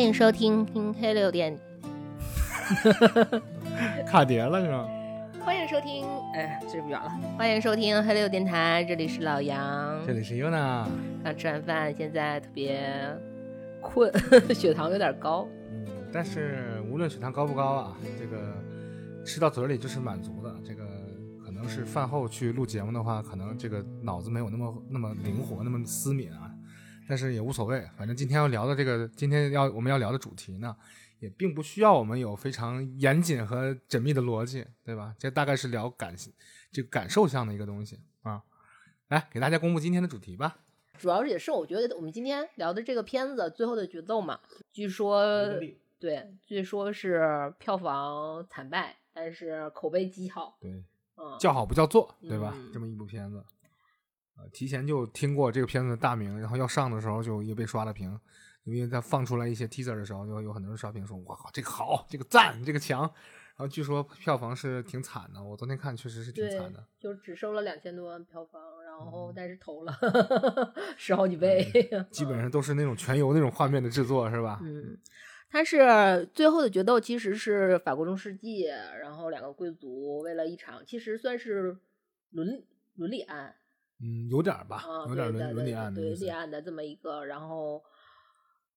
欢迎收听听黑六电，卡碟了是吗？欢迎收听，哎，这不远了。欢迎收听黑六电台，这里是老杨，这里是 Yuna。刚吃完饭，现在特别困，血糖有点高。嗯，但是无论血糖高不高啊，这个吃到嘴里就是满足的。这个可能是饭后去录节目的话，可能这个脑子没有那么那么灵活，那么思敏啊。但是也无所谓，反正今天要聊的这个，今天要我们要聊的主题呢，也并不需要我们有非常严谨和缜密的逻辑，对吧？这大概是聊感这个感受向的一个东西啊。来，给大家公布今天的主题吧。主要是也是我觉得我们今天聊的这个片子最后的决斗嘛，据说对，据说是票房惨败，但是口碑极好。对，嗯，叫好不叫座，对吧？这么一部片子。提前就听过这个片子的大名，然后要上的时候就又被刷了屏，因为在放出来一些 teaser 的时候，就有很多人刷屏说：“哇靠，这个好，这个赞，这个强。”然后据说票房是挺惨的，我昨天看确实是挺惨的，就只收了两千多万票房，然后但是投了十好几倍，基本上都是那种全游那种画面的制作，是吧？嗯，它是最后的决斗，其实是法国中世纪，然后两个贵族为了一场，其实算是伦伦理案。嗯，有点吧，有点伦伦理案的，对立案的这么一个，然后，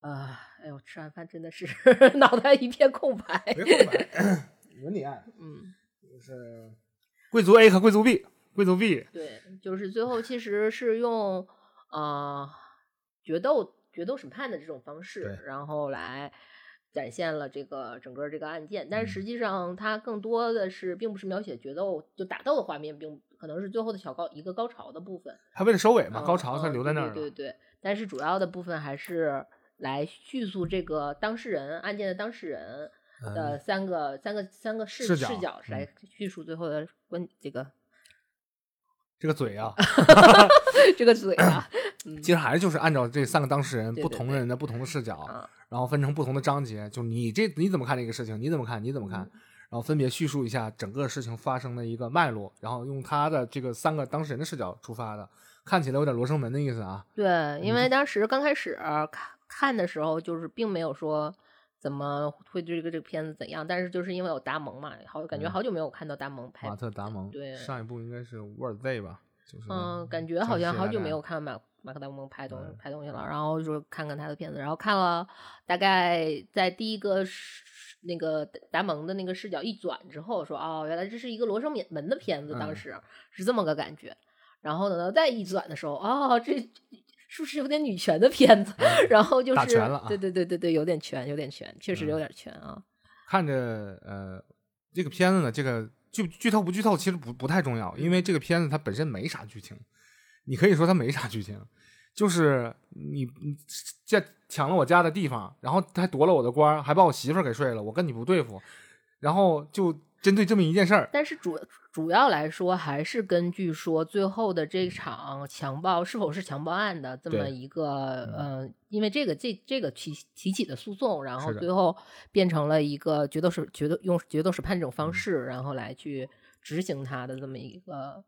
啊，哎呦，吃完饭真的是 脑袋一片空白。没空白，伦理案，嗯，就是贵族 A 和贵族 B，贵族 B，对，就是最后其实是用啊决斗决斗审判的这种方式，然后来展现了这个整个这个案件，但是实际上它更多的是并不是描写决斗就打斗的画面，并。可能是最后的小高一个高潮的部分，他为了收尾嘛，高潮他留在那儿对对对，但是主要的部分还是来叙述这个当事人案件的当事人的三个三个三个视视角来叙述最后的关这个这个嘴啊，这个嘴啊，其实还是就是按照这三个当事人不同人的不同的视角，然后分成不同的章节，就你这你怎么看这个事情？你怎么看？你怎么看？然后分别叙述一下整个事情发生的一个脉络，然后用他的这个三个当事人的视角出发的，看起来有点罗生门的意思啊。对，因为当时刚开始看看的时候，就是并没有说怎么会对这个这个片子怎样，但是就是因为有达蒙嘛，好感觉好久没有看到达蒙拍。马特达蒙。对。上一部应该是沃尔 Z 吧？就是嗯，感觉好像好久没有看马马克达蒙拍东拍东西了，然后就看看他的片子，然后看了大概在第一个。那个达蒙的那个视角一转之后，说哦，原来这是一个罗生门的片子，当时是这么个感觉。然后呢，再一转的时候，哦，这是不是有点女权的片子？然后就是，对对对对对，有点权，有点权，确实有点权啊。看着呃，这个片子呢，这个剧剧透不剧透其实不不太重要，因为这个片子它本身没啥剧情，你可以说它没啥剧情。就是你你家抢了我家的地方，然后还夺了我的官，还把我媳妇儿给睡了，我跟你不对付，然后就针对这么一件事儿。但是主主要来说，还是根据说最后的这场强暴是否是强暴案的这么一个呃，因为这个这这个提提起的诉讼，然后最后变成了一个决斗审决斗用决斗审判这种方式，然后来去执行他的这么一个。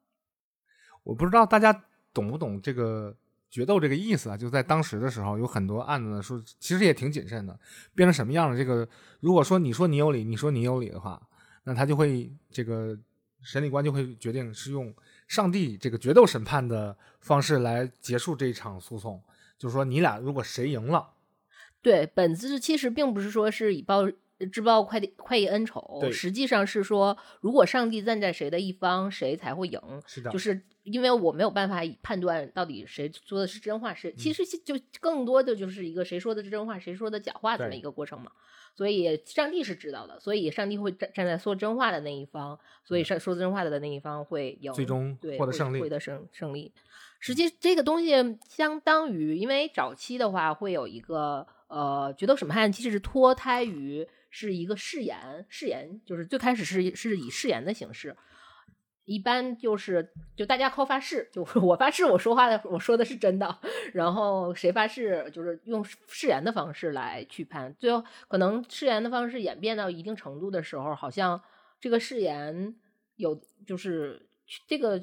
我不知道大家懂不懂这个。决斗这个意思啊，就在当时的时候，有很多案子呢，说其实也挺谨慎的，变成什么样的？这个如果说你说你有理，你说你有理的话，那他就会这个审理官就会决定是用上帝这个决斗审判的方式来结束这一场诉讼，就是说你俩如果谁赢了，对，本质其实并不是说是以报。知报快快意恩仇，实际上是说，如果上帝站在谁的一方，谁才会赢。是的，就是因为我没有办法判断到底谁说的是真话，谁其实就更多的就是一个谁说的是真话，谁说的假话这么一个过程嘛。所以上帝是知道的，所以上帝会站站在说真话的那一方，所以说说真话的那一方会有，最终获得胜利，获得胜胜利。实际这个东西相当于，因为早期的话会有一个呃决斗审判，其实是脱胎于。是一个誓言，誓言就是最开始是是以誓言的形式，一般就是就大家靠发誓，就我发誓我说话的我说的是真的，然后谁发誓就是用誓言的方式来去判，最后可能誓言的方式演变到一定程度的时候，好像这个誓言有就是这个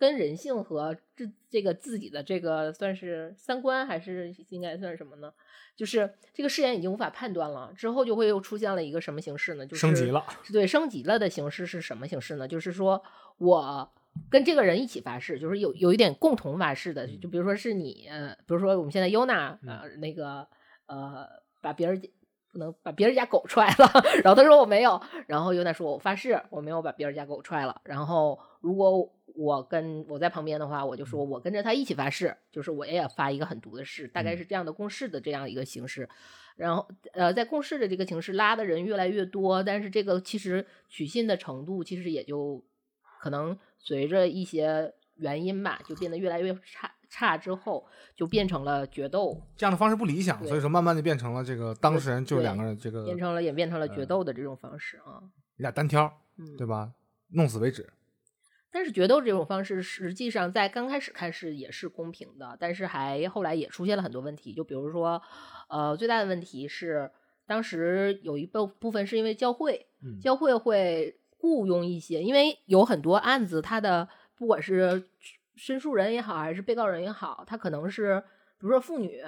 跟人性和这这个自己的这个算是三观，还是应该算什么呢？就是这个誓言已经无法判断了，之后就会又出现了一个什么形式呢？就是升级了，对，升级了的形式是什么形式呢？就是说我跟这个人一起发誓，就是有有一点共同发誓的，就比如说是你，呃，比如说我们现在优娜啊，那个呃，把别人不能把别人家狗踹了，然后他说我没有，然后优娜说我发誓我没有把别人家狗踹了，然后如果我跟我在旁边的话，我就说我跟着他一起发誓，就是我也发一个很毒的誓，大概是这样的共事的这样一个形式。然后呃，在共事的这个形式拉的人越来越多，但是这个其实取信的程度其实也就可能随着一些原因吧，就变得越来越差差之后，就变成了决斗，这样的方式不理想，所以说慢慢就变成了这个当事人就对两个人这个变成了演变成了决斗的这种方式啊。你俩单挑，嗯，对吧？弄死为止。但是决斗这种方式，实际上在刚开始看是也是公平的，但是还后来也出现了很多问题。就比如说，呃，最大的问题是当时有一部部分是因为教会，嗯教会会雇佣一些，因为有很多案子，他的不管是申诉人也好，还是被告人也好，他可能是比如说妇女。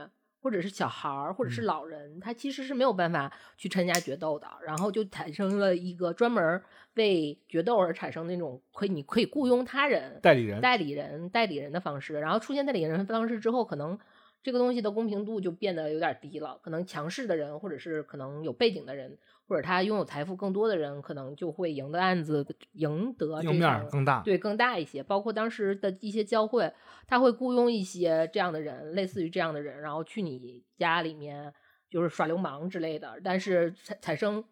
或者是小孩儿，或者是嗯老人，他其实是没有办法去参加决斗的，然后就产生了一个专门儿为决斗而产生那种可以你可以雇佣他人代理人，代理人代理人的方式，然后出现代理人方式之后，可能这个东西的公平度就变得有点低了。可能强势的人，或者是可能有背景的人，或者他拥有财富更多的人，可能就会赢得案子，赢得面儿更大。对更大一些。包括当时的一些教会，他会雇佣一些这样的人，类似于这样的人，然后去你家里面就是耍流氓之类的。但是产产生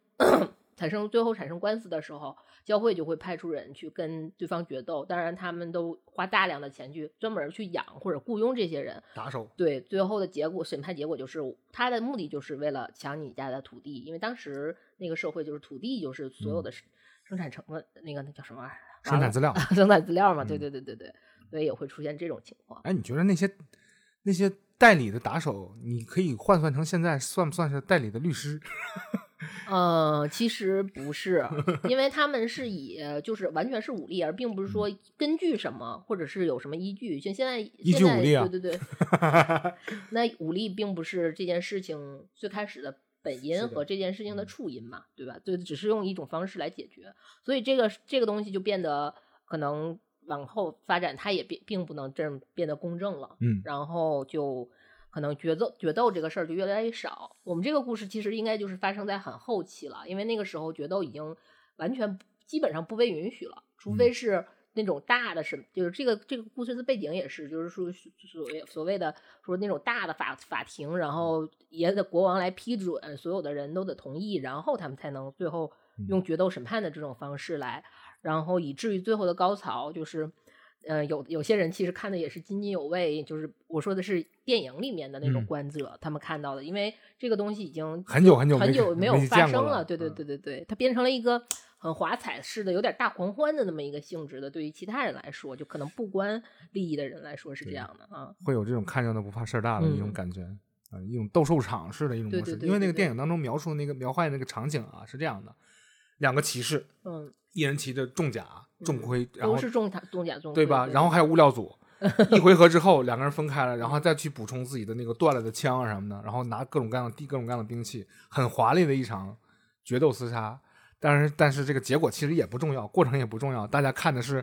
产生最后产生官司的时候，教会就会派出人去跟对方决斗。当然，他们都花大量的钱去专门去养或者雇佣这些人。打手，对，最后的结果，审判结果就是他的目的就是为了抢你家的土地，因为当时那个社会就是土地就是所有的生生产成本，那个那叫什么玩意儿？生产资料。生产资料嘛，对嗯对对对对，所以也会出现这种情况。哎，你觉得那些那些代理的打手，你可以换算成现在算不算是代理的律师？呃，其实不是，因为他们是以就是完全是武力，而并不是说根据什么或者是有什么依据。像现在嗯依现在据武力啊对对对，那武力并不是这件事情最开始的本因和这件事情的嗯触因嘛，对吧？就只是用一种方式来解决，所以这个这个东西就变得可能往后发展，它也并并不能这么变得公正了。嗯，然后就可能决斗决斗这个事儿就越来越少。我们这个故事其实应该就是发生在很后期了，因为那个时候决斗已经完全基本上不被允许了，除非是那种大的审，就是这个这个故事的背景也是，就是说所谓所谓的说那种大的法法庭，然后也得国王来批准，所有的人都得同意，然后他们才能最后用决斗审判的这种方式来，然后以至于最后的高潮就是。呃，有有些人其实看的也是津津有味，就是我说的是电影里面的那种嗯观者，他们看到的，因为这个东西已经很久很久很久没有发生了对对嗯对对对，它变成了一个很华彩式的、有点大狂欢的那么一个性质的。对于其他人来说，就可能不关利益的人来说是这样的啊。会有这种看热闹不怕事儿大的一种嗯感觉啊、一种斗兽场式的一种模式。对对对因为那个电影当中描述那个描画那个场景啊是这样的：两个骑士，嗯，一人骑着重甲重盔，然后都是重甲重甲重盔对吧？然后还有物料组。一回合之后，两个人分开了，然后再去补充自己的那个断了的枪啊什么的，然后拿各种各样的地各种各样的兵器，很华丽的一场决斗厮杀。但是，但是这个结果其实也不重要，过程也不重要，大家看的是，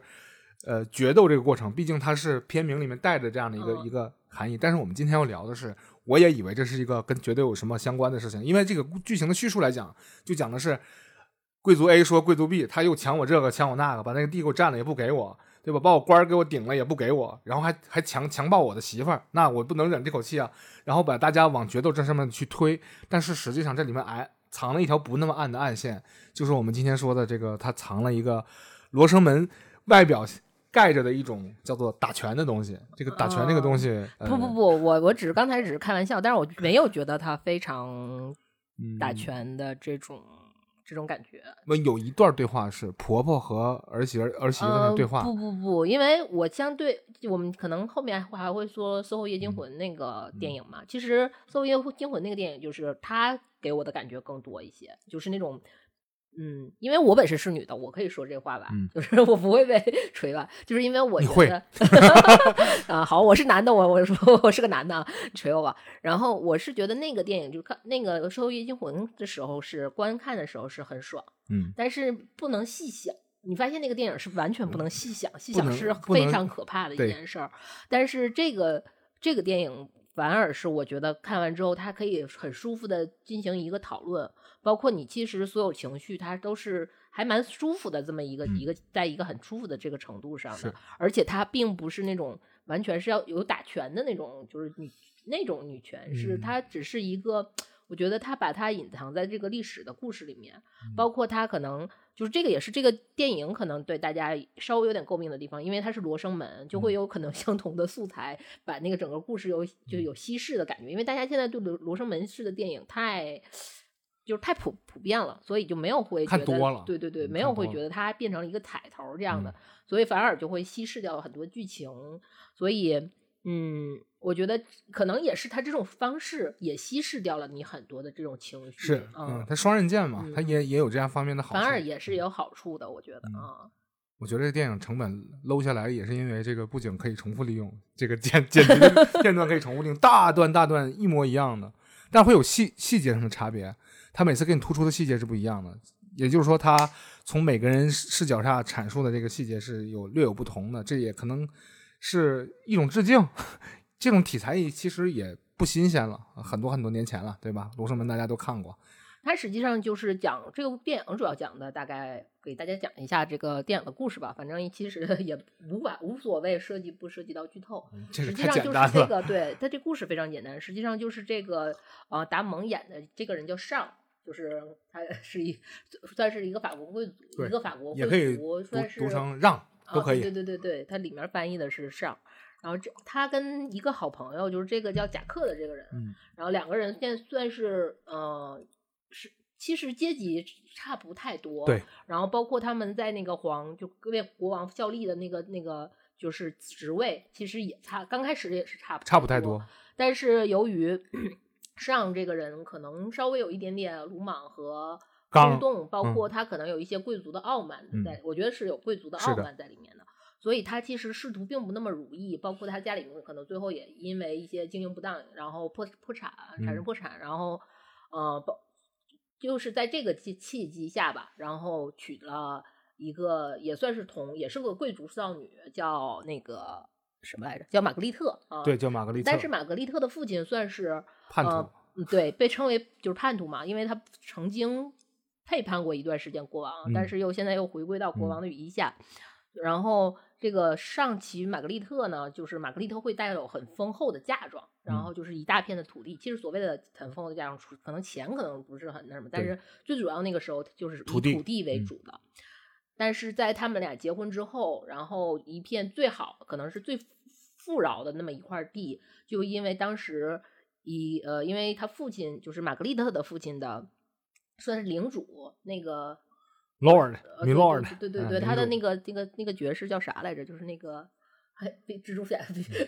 呃，决斗这个过程，毕竟它是片名里面带着这样的一个、嗯一个含义。但是我们今天要聊的是，我也以为这是一个跟决斗有什么相关的事情，因为这个剧情的叙述来讲，就讲的是贵族 A 说贵族 B，他又抢我这个抢我那个，把那个地给我占了也不给我，对吧？把我官儿给我顶了也不给我，然后还还强强暴我的媳妇儿，那我不能忍这口气啊！然后把大家往决斗这上面去推，但是实际上这里面哎藏了一条不那么暗的暗线，就是我们今天说的这个，他藏了一个罗生门外表盖着的一种叫做打拳的东西。这个打拳这个东西，呃不不不，我我只是刚才只是开玩笑，但是我没有觉得他非常打嗯拳的这种、这种感觉。那有一段对话是婆婆和儿媳儿儿媳妇的呃对话，不不不，因为我相对我们可能后面还会说《搜后夜惊魂》那个电影嘛。其实《搜后夜惊魂》那个电影就是他给我的感觉更多一些，就是那种嗯，因为我本身是女的，我可以说这话吧，嗯 就是我不会被 锤吧，就是因为我觉得 啊，好，我是男的，我我说我是个男的，啊，锤我吧。然后我是觉得那个电影就看那个《社会夜惊魂》的时候是观看的时候是很爽，嗯，但是不能细想。你发现那个电影是完全不能细想，细想是非常可怕的一件事儿。但是这个这个电影反而是我觉得看完之后，它可以很舒服的进行一个讨论，包括你其实所有情绪，它都是还蛮舒服的这么一个、嗯。一个在一个很舒服的这个程度上的，而且它并不是那种完全是要有打拳的那种，就是女那种女权，是嗯。它只是一个。我觉得他把它隐藏在这个历史的故事里面，嗯。包括他可能就是这个也是这个电影可能对大家稍微有点诟病的地方，因为它是罗生门，就会有可能相同的素材把那个整个故事有就有稀释的感觉，因为大家现在对罗罗生门式的电影太就是太普普遍了，所以就没有会觉得看多了对对对，嗯没有会觉得它变成了一个彩头这样的，嗯所以反而就会稀释掉了很多剧情，所以嗯，我觉得可能也是他这种方式也稀释掉了你很多的这种情绪，是，嗯嗯，，它双刃剑嘛，嗯它也也有这样方面的好处。反而也是有好处的，我觉得嗯啊。我觉得这电影成本搂下来，也是因为这个不仅可以重复利用，这个剪剪辑片段可以重复利用，大段大段一模一样的，但会有细细节上的差别。它每次给你突出的细节是不一样的，也就是说，他从每个人视角下阐述的这个细节是有略有不同的，这也可能是一种致敬。这种题材其实也不新鲜了，很多很多年前了，对吧？《罗生门》大家都看过，它实际上就是讲这个电影主要讲的，大概给大家讲一下这个电影的故事吧。反正其实也无法无所谓涉及不涉及到剧透。实际上就是。这个，对它这故事非常简单。实际上就是这个呃，达蒙演的这个人叫尚，就是他 是一算是一个法国贵族，一个法国贵族，算是读成让都可以。啊。对对对对，它里面翻译的是上。然后这他跟一个好朋友，就是这个叫贾克的这个人，嗯然后两个人现在算是呃是其实阶级差不太多，对。然后包括他们在那个皇就为国王效力的那个那个就是职位，其实也差，刚开始也是差不差不太多多。但是由于上这个人可能稍微有一点点鲁莽和冲动，包嗯。括他可能有一些贵族的傲慢嗯。在，我觉得是有贵族的傲慢在里面的。所以他其实仕途并不那么如意，包括他家里面可能最后也因为一些经营不当，然后破破产，产生嗯。破产，然后呃，包就是在这个契契机下吧，然后娶了一个也算是同也是个贵族少女，叫那个什么来着？叫玛格丽特啊。对，叫玛格丽特。但是玛格丽特的父亲算是叛徒对，被称为就是叛徒嘛，因为他曾经背叛过一段时间国王，嗯但是又现在又回归到国王的羽翼下。然后这个上骑玛格丽特呢，就是玛格丽特会带有很丰厚的嫁妆，然嗯后就是一大片的土地。其实所谓的很丰厚的嫁妆，可能钱可能不是很那什么，但是最主要那个时候就是以土地为嗯主的。但是在他们俩结婚之后，然后一片最好，可能是最富饶的那么一块地，就因为当时以呃，因为他父亲就是玛格丽特的父亲的，算是领主，那个 Lord 呃 m 对 i Lord，对对对他的那个那个那个爵士叫啥来着？就是那个蜘蛛侠、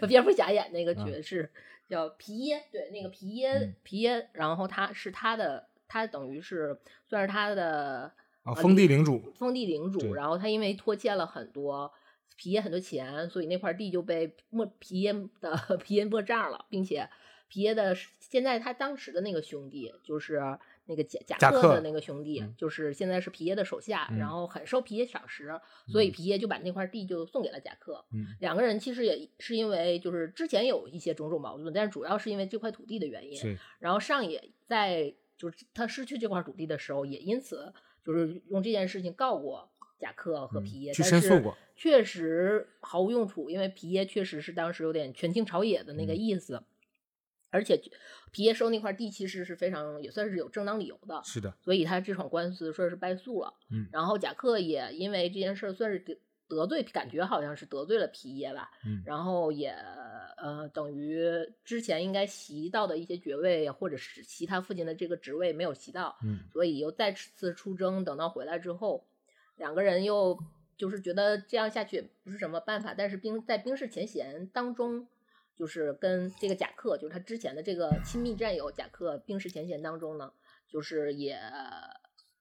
蝙蝠侠演那个嗯爵士叫皮耶，对，那个皮耶嗯皮耶，然后他是他的，他等于是算是他的啊，呃封地领主。封地领主，然后他因为拖欠了很多皮耶很多钱，所以那块地就被莫皮耶的 皮耶没账了，并且皮耶的现在他当时的那个兄弟就是那个贾贾贾克克的那个兄弟，嗯就是现在是皮耶的手下，嗯然后很受皮耶赏识，所以皮耶就把那块地就送给了贾克。嗯两个人其实也是因为就是之前有一些种种矛盾，但是主要是因为这块土地的原因。然后上野在就是他失去这块土地的时候，也因此就是用这件事情告过贾克和嗯皮耶，去但是申诉过。确实毫无用处，因为皮耶确实是当时有点权倾朝野的那个嗯。意思，而且皮耶收那块地其实是非常也算是有正当理由的，是的，所以他这场官司算是败诉了。嗯。然后贾克也因为这件事算是得得罪，感觉好像是得罪了皮耶吧。嗯然后也呃等于之前应该袭到的一些爵位或者是其他父亲的这个职位没有袭到，嗯所以又再次出征。等到回来之后，两个人又就是觉得这样下去也不是什么办法，但是兵在冰释前嫌当中。就是跟这个贾克，就是他之前的这个亲密战友贾克冰释前嫌当中呢，就是也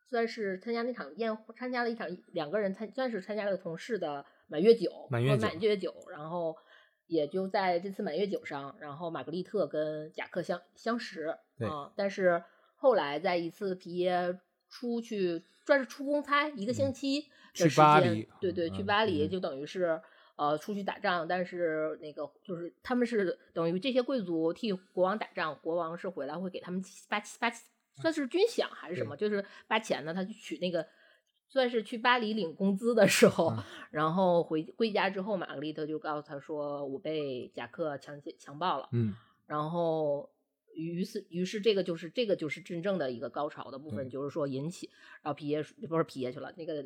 算是参加那场宴，参加了一场两个人参算是参加了同事的满月酒，满月酒满月酒，然后也就在这次满月酒上，然后玛格丽特跟贾克相相识对啊，但是后来在一次皮耶出去算是出公差一个星期的时间巴黎对对，去嗯巴黎嗯就等于是。呃，出去打仗，但是那个就是他们是等于这些贵族替国王打仗，国王是回来会给他们发发算是军饷还是什么，就是发钱呢，他去取那个算是去巴黎领工资的时候，嗯。然后回归家之后，玛格丽特就告诉他说，我被贾克强奸强暴了，嗯，然后。于是，于是这个就是这个就是真正的一个高潮的部分，对。就是说引起，然后皮耶不是皮耶去了，那个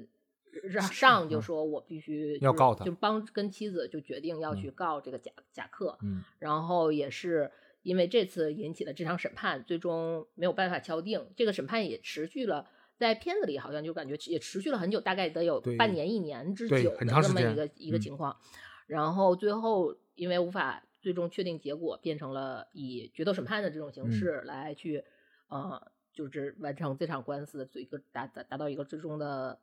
让上就嗯说我必须就是要告他就帮跟妻子就决定要去。嗯告这个贾贾克，嗯。然后也是因为这次引起了这场审判，最终没有办法敲定。这个审判也持续了，在片子里好像就感觉也持续了很久，大概得有半年一年之对久的这么一个一个嗯情况。然后最后因为无法最终确定结果，变成了以决斗审判的这种形嗯式来去，呃，就是完成这场官司的一个达达达到一个最终的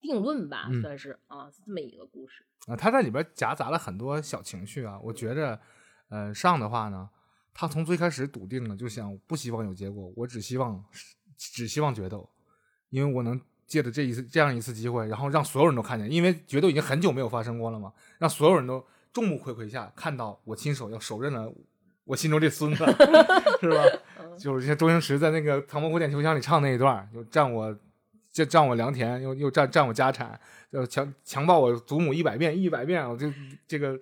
定论吧，嗯算是啊这么一个故事。啊，他在里边夹杂了很多小情绪啊。我觉着，呃，上的话呢，他从最开始笃定了，就想不希望有结果，我只希望只希望决斗，因为我能借着这一次这样一次机会，然后让所有人都看见，因为决斗已经很久没有发生过了嘛，让所有人都众目睽睽下看到我亲手要手刃了我心中这孙子，是吧？嗯 就是像周星驰在那个《唐伯虎点秋香》里唱那一段儿，就占我这占我良田，又又占占我家产，就强强暴我祖母一百遍一百遍，我就这个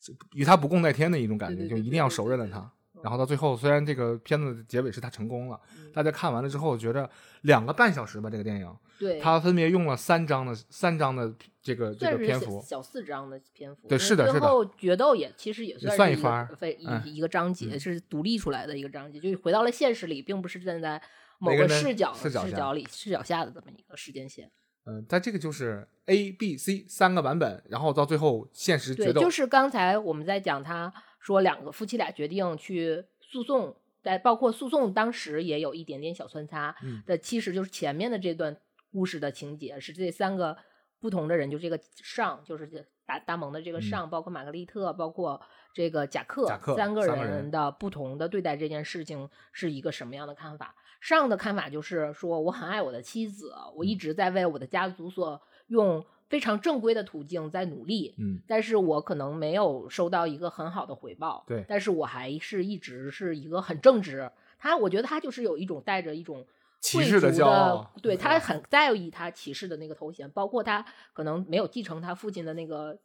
就与他不共戴天的一种感觉，就一定要手刃了他。嗯然后到最后，虽然这个片子的结尾是他成功了，嗯。大家看完了之后觉得两个半小时吧，这个电影，对，他分别用了三章的三章的这个这个篇幅，小四章的篇幅。对是的是的。后决斗也其实也算算一番非一个章节，嗯。是独立出来的一个章节，就回到了现实里，并不是站在某个视角视角视角里视角下的这么一个时间线。嗯，但这个就是 A、B、C 三个版本，然后到最后现实，决斗，就是刚才我们在讲，他说两个夫妻俩决定去诉讼，在包括诉讼当时也有一点点小穿插嗯。的，其实就是前面的这段故事的情节是这三个不同的人，就这个上，就是这大大蒙的这个嗯。上，包括玛格丽特，包括这个贾克，三个人人的不同的对待这件事情是一个什么样的看法？上的看法就是说，我很爱我的妻子，我嗯。一直在为我的家族所用非常正规的途径在努力，嗯。但是我可能没有收到一个很好的回报，对。但是我还是一直是一个很正直。他，我觉得他就是有一种带着一种贵骑士的骄傲对他很在意他骑士的那个头衔，包括他可能没有继承他父亲的那个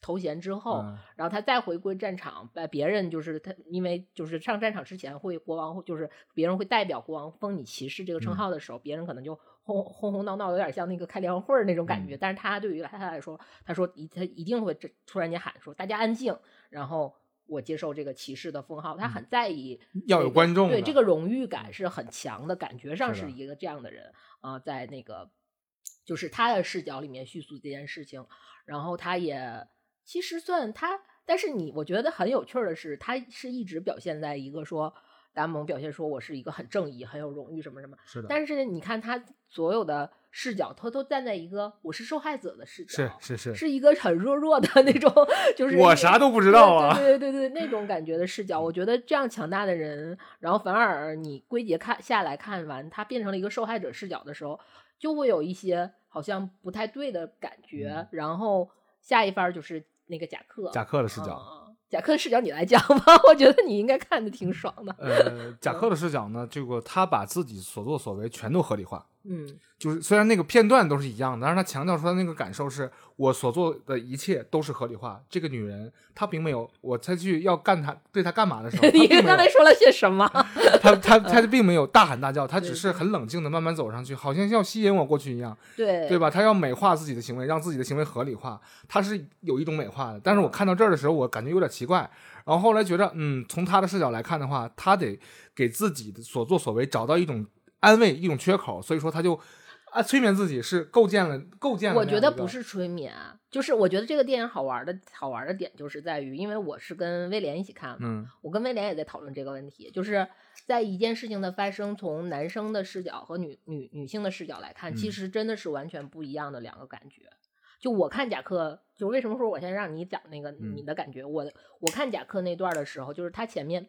头衔之后，嗯然后他再回归战场，把别人就是他，因为就是上战场之前会国王就是别人会代表国王封你骑士这个称嗯。号的时候，别人可能就轰轰轰闹闹，有点像那个开联欢会儿那种感嗯觉。但是他对于他来说，他说一他一定会这突然间喊说大家安静，然后我接受这个骑士的封号，他很在意嗯要有观众对这个荣誉感是很强的，感觉上是一个这样的人啊、在那个就是他的视角里面叙述这件事情，然后他也其实算他，但是你我觉得很有趣的是，他是一直表现在一个说达蒙表现说我是一个很正义、很有荣誉什么什么，是的，但是你看他所有的视角，他都站在一个我是受害者的视角，是是是，是一个很弱弱的那种，就是我啥都不知道啊，对对对那种感觉的视角，我觉得这样强大的人，然后反而你归结看下来看完，他变成了一个受害者视角的时候，就会有一些好像不太对的感觉。嗯然后下一番就是那个贾克，贾克的视角。嗯贾克的视角你来讲吧，我觉得你应该看的挺爽的。呃，贾克的视角呢，这个他把自己所作所为全都合理化，嗯，就是虽然那个片段都是一样的，但是他强调出来那个感受是我所做的一切都是合理化。这个女人她并没有，我才去要干她对她干嘛的时候，你刚才说了些什么？她她她并没有大喊大叫，她只是很冷静的慢慢走上去，好像要吸引我过去一样，对对吧？她要美化自己的行为，让自己的行为合理化，她是有一种美化的。但是我看到这儿的时候，我感觉有点奇怪。然后后来觉得，嗯，从她的视角来看的话，她得给自己的所作所为找到一种安慰，一种缺口，所以说他就啊催眠自己是构建了构建了。我觉得不是催眠，就是我觉得这个电影好玩的好玩的点就是在于，因为我是跟威廉一起看，嗯，我跟威廉也在讨论这个问题，就是在一件事情的发生，从男生的视角和女女女性的视角来看，其实真的是完全不一样的两个感觉。就我看贾克，就为什么说我先让你讲那个你的感觉？我我看贾克那段的时候，就是他前面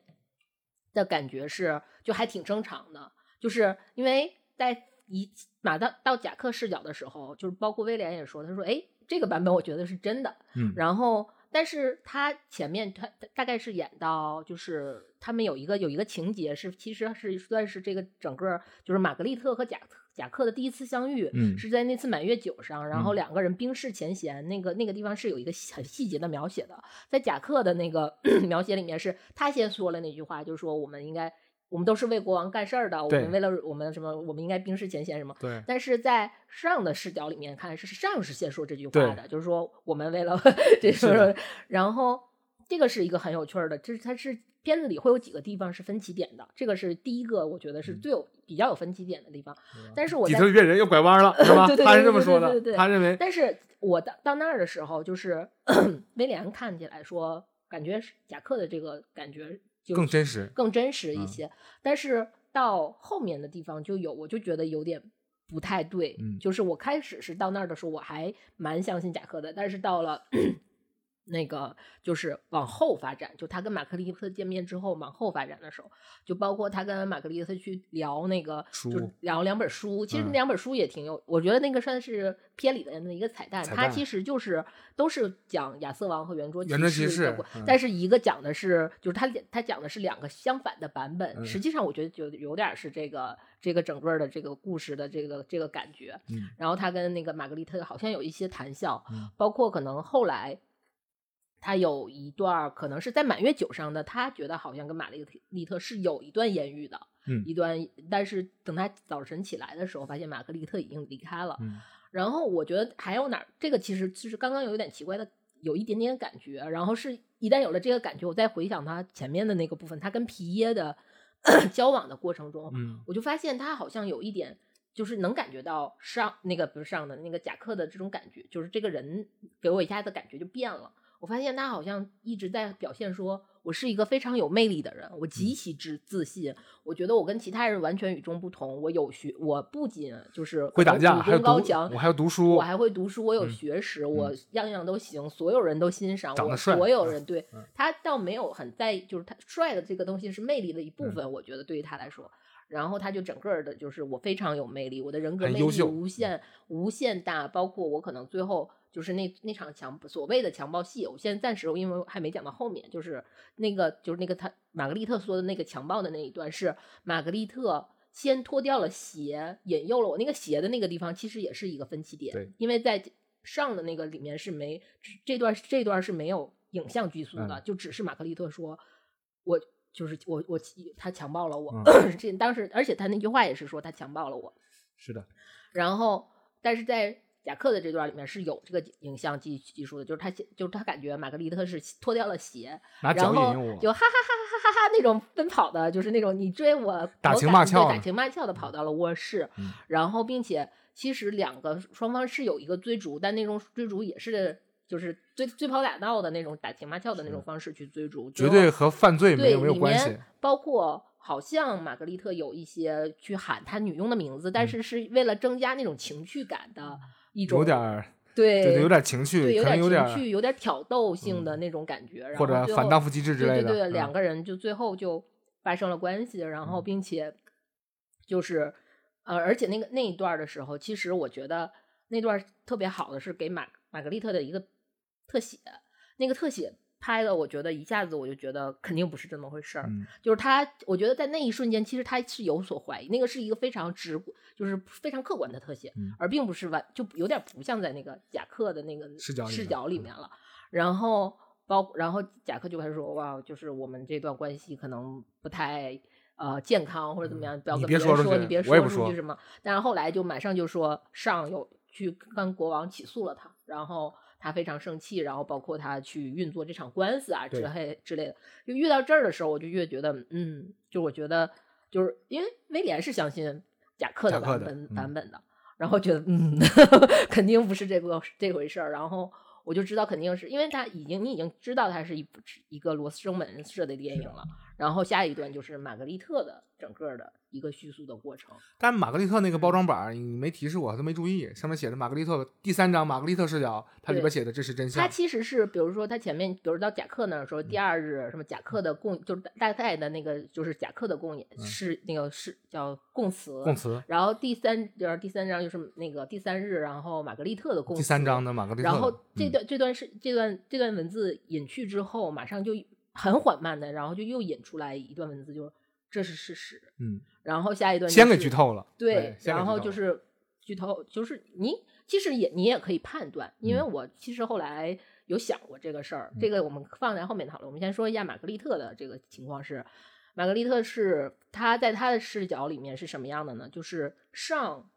的感觉是就还挺正常的，就是因为在一马到到贾克视角的时候，就是包括威廉也说，他说：“哎，这个版本我觉得是真的。”嗯，然后但是他前面他大概是演到就是他们有一个有一个情节是其实是算是这个整个就是玛格丽特和贾。贾克的第一次相遇，嗯，是在那次满月酒上，然后两个人冰释前嫌。那个那个地方是有一个很细节的描写的，在贾克的那个 描写里面，是他先说了那句话，就是说我们应该，我们都是为国王干事儿的，我们为了我们什么，我们应该冰释前嫌什么。对。但是在上的视角里面看，是上是先说这句话的，就是说我们为了 这是，然后这个是一个很有趣的，就是它是。片子里会有几个地方是分歧点的，这个是第一个，我觉得是最有比较有分歧点的地方。但是我底特律变人又拐弯了，是吧？他是这么说的，他认为。但是我到到那儿的时候，就是 威廉看起来说，感觉贾克的这个感觉就更真实，更真实一些。但是到后面的地方就有，我就觉得有点不太对。就是我开始是到那儿的时候，我还蛮相信贾克的，但是到了。那个就是往后发展，就他跟马克利特见面之后往后发展的时候，就包括他跟马克利特去聊那个，就聊两本书。其实两本书也挺有，我觉得那个算是片里的那一个彩蛋。它其实就是都是讲亚瑟王和圆桌骑士，但是一个讲的是，就是他他讲的是两个相反的版本。实际上我觉得就有点是这个这个整个的这个故事的这个这个感觉。然后他跟那个玛格丽特好像有一些谈笑，包括可能后来。他有一段可能是在满月酒上的，他觉得好像跟玛丽丽特是有一段艳遇的，嗯，一段。但是等他早晨起来的时候，发现玛格丽特已经离开了。嗯，然后我觉得还有哪儿，这个其实就是刚刚有一点奇怪的，有一点点感觉。然后是一旦有了这个感觉，我再回想他前面的那个部分，他跟皮耶的 交往的过程中，嗯，我就发现他好像有一点，就是能感觉到上那个不是上的那个贾克的这种感觉，就是这个人给我一下子感觉就变了。我发现他好像一直在表现，说我是一个非常有魅力的人，我极其自自信。我觉得我跟其他人完全与众不同。我有学，我不仅就是会打架，武功高强，我还要读书，我还会读书，我有学识，我样样都行，所有人都欣赏我，帅，所有人对他倒没有很在意，就是他帅的这个东西是魅力的一部分。我觉得对于他来说，然后他就整个的就是我非常有魅力，我的人格魅力无限无限大，包括我可能最后。就是那那场强所谓的强暴戏，我现在暂时因为还没讲到后面，就是那个就是那个他玛格丽特说的那个强暴的那一段，是玛格丽特先脱掉了鞋，引诱了我。那个鞋的那个地方其实也是一个分歧点，因为在上的那个里面是没这段这段是没有影像拘束的，就只是玛格丽特说，我就是我我他强暴了我，这当时而且他那句话也是说他强暴了我，是的，然后但是在。贾克的这段里面是有这个影像技技术的，就是他就是他感觉玛格丽特是脱掉了鞋，然后就哈哈哈哈哈哈哈那种奔跑的，就是那种你追我打情骂俏，打情骂俏的跑到了卧室，然后并且其实两个双方是有一个追逐，但那种追逐也是就是追追跑打闹的那种打情骂俏的那种方式去追逐，绝对和犯罪没有没有关系，包括。好像玛格丽特有一些去喊她女佣的名字，但是是为了增加那种情趣感的一种，有点对，有点情趣，有点情绪，有点挑逗性的那种感觉，或者反荡妇机制之类的。对对，两个人就最后就发生了关系，然后并且就是呃，而且那个那一段的时候，其实我觉得那段特别好的是给玛玛格丽特的一个特写，那个特写。拍的，我觉得一下子我就觉得肯定不是这么回事儿，就是他，我觉得在那一瞬间，其实他是有所怀疑，那个是一个非常直，就是非常客观的特写，而并不是完，就有点不像在那个贾克的那个视角视角里面了。然后包，然后贾克就开始说，哇，就是我们这段关系可能不太呃健康或者怎么样，不要跟别人说，你别说出去什么。但是后来就马上就说上有去跟国王起诉了他，然后。他非常生气，然后包括他去运作这场官司啊之类之类的。就遇到这儿的时候，我就越觉得，嗯，就我觉得，就是因为威廉是相信贾克的版本版本的，然后觉得嗯，肯定不是这个这回事儿，然后我就知道肯定是因为他已经你已经知道它是一部一个罗斯生门式的电影了，然后下一段就是玛格丽特的整个的一个叙述的过程。但玛格丽特那个包装板你没提示我，我都没注意，上面写着玛格丽特第三章玛格丽特视角，它里边写的这是真相它。其实是，比如说它前面，比如到贾克那儿说，第二日什么贾克的供，就是大概的那个就是贾克的供演是那个是叫供词，供词然后第三就是第三章就是那个第三日，然后玛格丽特的供词。第三章的玛格丽特，然后这嗯段、这段是这段这段文字隐去之后，马上就很缓慢的，然后就又引出来一段文字，就是这是事实。嗯，然后下一段、就是、先给剧透了，对，然后就是剧透，就是你其实也你也可以判断，因为嗯我其实后来有想过这个事儿，这个我们放在后面讨论。我们先说一下玛格丽特的这个情况是，玛格丽特是她在她的视角里面是什么样的呢？就是上。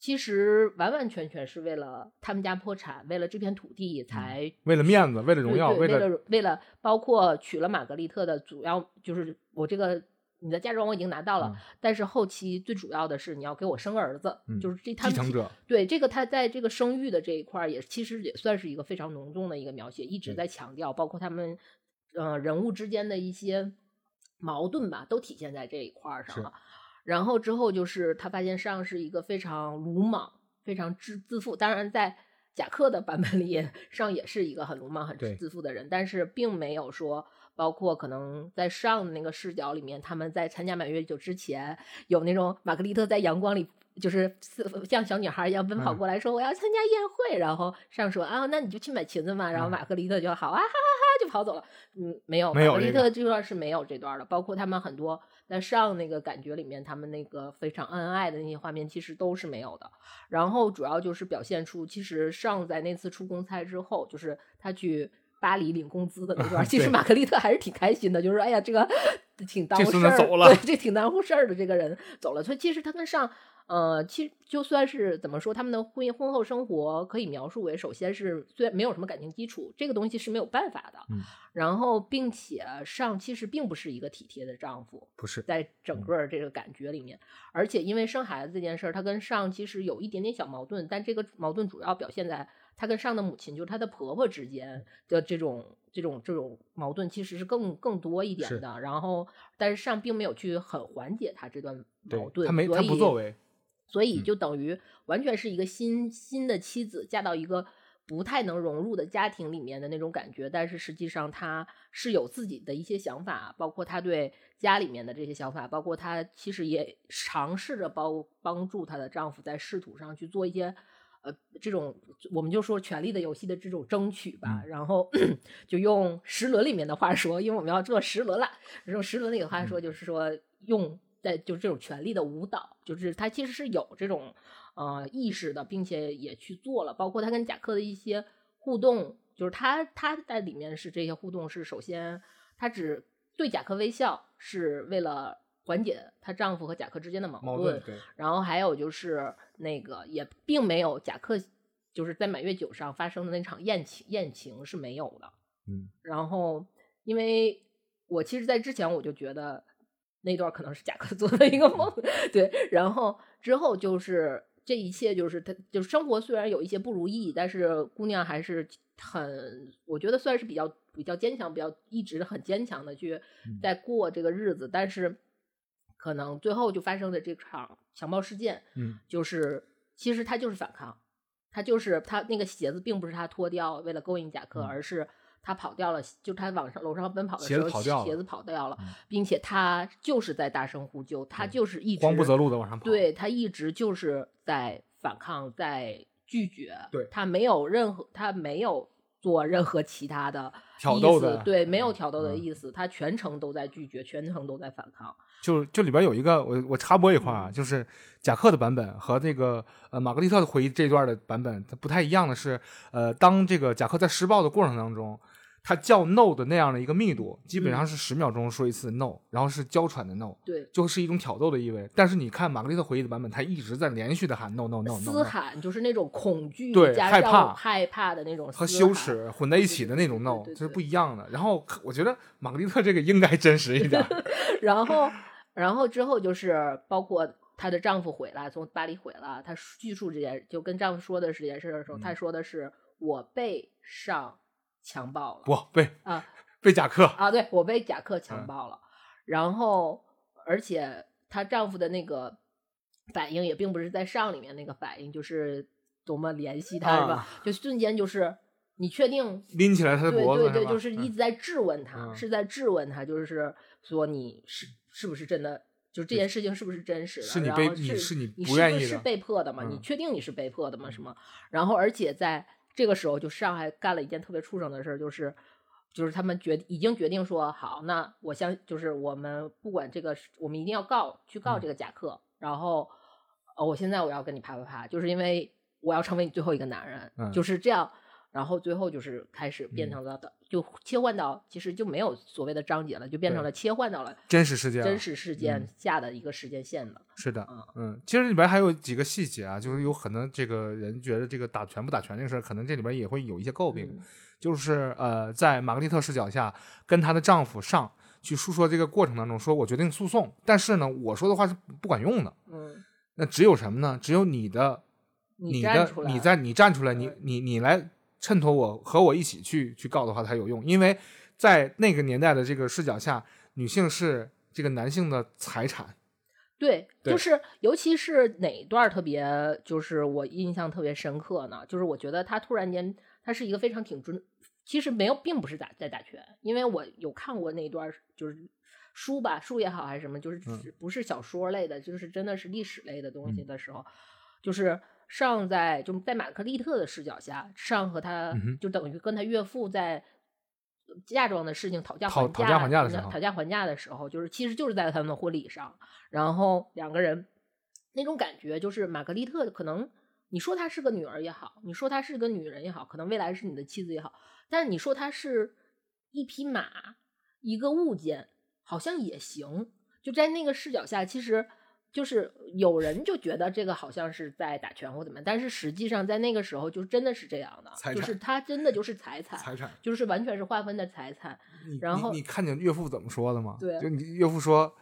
其实完完全全是为了他们家破产，为了这片土地才为了面子，为了荣耀，为了了为了包括娶了玛格丽特的主要就是我这个你的嫁妆我已经拿到了，嗯但是后期最主要的是你要给我生儿子，嗯就是这他们继承者，对这个他在这个生育的这一块儿也其实也算是一个非常浓重的一个描写，一直在强调，包括他们呃人物之间的一些矛盾吧，都体现在这一块儿上是了。然后之后就是他发现上是一个非常鲁莽、非常自自负，当然在贾克的版本里，上也是一个很鲁莽、很自负的人，但是并没有说。包括可能在上的那个视角里面，他们在参加满月酒之前，有那种玛格丽特在阳光里，就是似像小女孩一样奔跑嗯过来说：“我要参加宴会。”然后上说：“啊，那你就去买裙子嘛。”然后嗯玛格丽特就好啊，哈哈哈，就跑走了。嗯，没有，玛格丽特这段是没有这段的。包括他们很多在上那个感觉里面，他们那个非常恩爱的那些画面，其实都是没有的。然后主要就是表现出，其实上在那次出公差之后，就是他去。巴黎领工资的那段，其实玛格丽特还是挺开心的，就是哎呀，这个 挺耽误事儿，对，这挺耽误事儿的这个人走了。所以其实他跟上，呃，其实就算是怎么说，他们的婚姻婚后生活可以描述为，首先是虽然没有什么感情基础，这个东西是没有办法的。嗯然后，并且上其实并不是一个体贴的丈夫，不是在整嗯个这个感觉里面，而且因为生孩子这件事儿，他跟上其实有一点点小矛盾，但这个矛盾主要表现在他跟上的母亲，就是他的婆婆之间的这种这种这种矛盾，其实是更更多一点的。然后，但是上并没有去很缓解他这段矛盾，他没他不作为，所以嗯。就等于完全是一个新新的妻子嫁到一个不太能融入的家庭里面的那种感觉，但是实际上她是有自己的一些想法，包括她对家里面的这些想法，包括她其实也尝试着帮帮助她的丈夫在仕途上去做一些。呃，这种我们就说《权力的游戏》的这种争取吧，然后 就用十轮里面的话说，因为我们要做十轮了，用十轮那个话说，就是说用在就是这种权力的舞蹈，就是他其实是有这种呃意识的，并且也去做了，包括他跟贾克的一些互动，就是他他在里面是这些互动是首先他只对贾克微笑，是为了缓解她丈夫和贾克之间的矛矛盾，然后还有就是那个也并没有贾克就是在满月酒上发生的那场宴情宴情是没有的。嗯，然后因为我其实，在之前我就觉得那段可能是贾克做的一个梦，对。然后之后就是这一切就是他就是生活虽然有一些不如意，但是姑娘还是很我觉得算是比较比较坚强，比较一直很坚强的去嗯。在过这个日子，但是可能最后就发生的这场强暴事件，嗯，就是其实他就是反抗，他就是他那个鞋子并不是他脱掉为了勾引贾克，嗯。而是他跑掉了，就他往上楼上奔跑的鞋时候，子跑掉了鞋子跑掉了，嗯并且他就是在大声呼救，他就是一直慌不择路的往上跑，对他一直就是在反抗，在拒绝，对他没有任何，他没有做任何其他的 挑逗的对，没有挑逗的嗯意思，他全程都在拒绝，全程都在反抗。就就里边有一个我我插播一块儿就是贾克的版本和这个呃玛格丽特的回忆这段的版本，它不太一样的是，呃，当这个贾克在施暴的过程当中，他叫 no 的那样的一个密度，基本上是十秒钟说一次 no，然后是娇喘的 no，对，就是一种挑逗的意味。但是你看玛格丽特回忆的版本，他一直在连续的喊 no no no no，, 嘶喊就是那种恐惧对加害怕害怕的那种和羞耻混在一起的那种 no，这是不一样的。然后我觉得玛格丽特这个应该真实一点，然后，然后之后就是包括她的丈夫回来，从巴黎回来，她叙述这件，就跟丈夫说的这件事的时候，她嗯说的是我被上强暴了。不被啊被贾克，啊，对我被贾克嗯强暴了，然后而且她丈夫的那个反应也并不是在上里面那个反应，就是多么怜惜她是吧？啊就瞬间就是你确定拎起来他的对脖子，对对，吧就是一嗯直在质问他，嗯是在质问他，就是说你是是不是真的，就这件事情是不是真实的？是你被你是你你是不愿意的被迫的吗？你嗯确定你是被迫的吗？什么？然后而且在这个时候，就上海干了一件特别畜生的事儿，就是。就是他们决已经决定说好，那我相就是我们不管这个，我们一定要告去告嗯这个贾克，然后，呃，我现在我要跟你啪啪啪，就是因为我要成为你最后一个男人，嗯就是这样。然后最后就是开始变嗯成了的，就切换到其实就没有所谓的章节了，就变成了切换到了真实事件啊，真实事件嗯。下的一个时间线了。是的嗯，嗯，其实里边还有几个细节啊，就是有可能这个人觉得这个打拳不打拳这个事儿，可能这里边也会有一些诟病，嗯。就是呃，在玛格丽特视角下，跟她的丈夫上去诉说这个过程当中，说我决定诉讼，但是呢，我说的话是不管用的，嗯，那只有什么呢？只有你的你的站出来，你在你站出来，你你你来衬托我和我一起去去告的话才有用，因为在那个年代的这个视角下，女性是这个男性的财产。对，对。就是尤其是哪一段特别，就是我印象特别深刻呢？就是我觉得他突然间，他是一个非常挺尊，其实没有，并不是打在打拳，因为我有看过那一段，就是书吧，书也好还是什么，就是嗯。不是小说类的，就是真的是历史类的东西嗯。的时候，就是上在就在玛格丽特的视角下，上和他就等于跟他岳父在。嫁妆的事情讨价还讨讨价还价的讨时候讨价还价的时候，就是其实就是在他们的婚礼上，然后两个人那种感觉，就是玛格丽特可能你说她是个女儿也好，你说她是个女人也好，可能未来是你的妻子也好，但是你说她是一匹马，一个物件，好像也行。就在那个视角下，其实就是有人就觉得这个好像是在打拳或怎么样，但是实际上在那个时候就真的是这样的，就是他真的就是财产，财产。就是完全是划分的财产。然后你你看见岳父怎么说的吗？对就你岳父说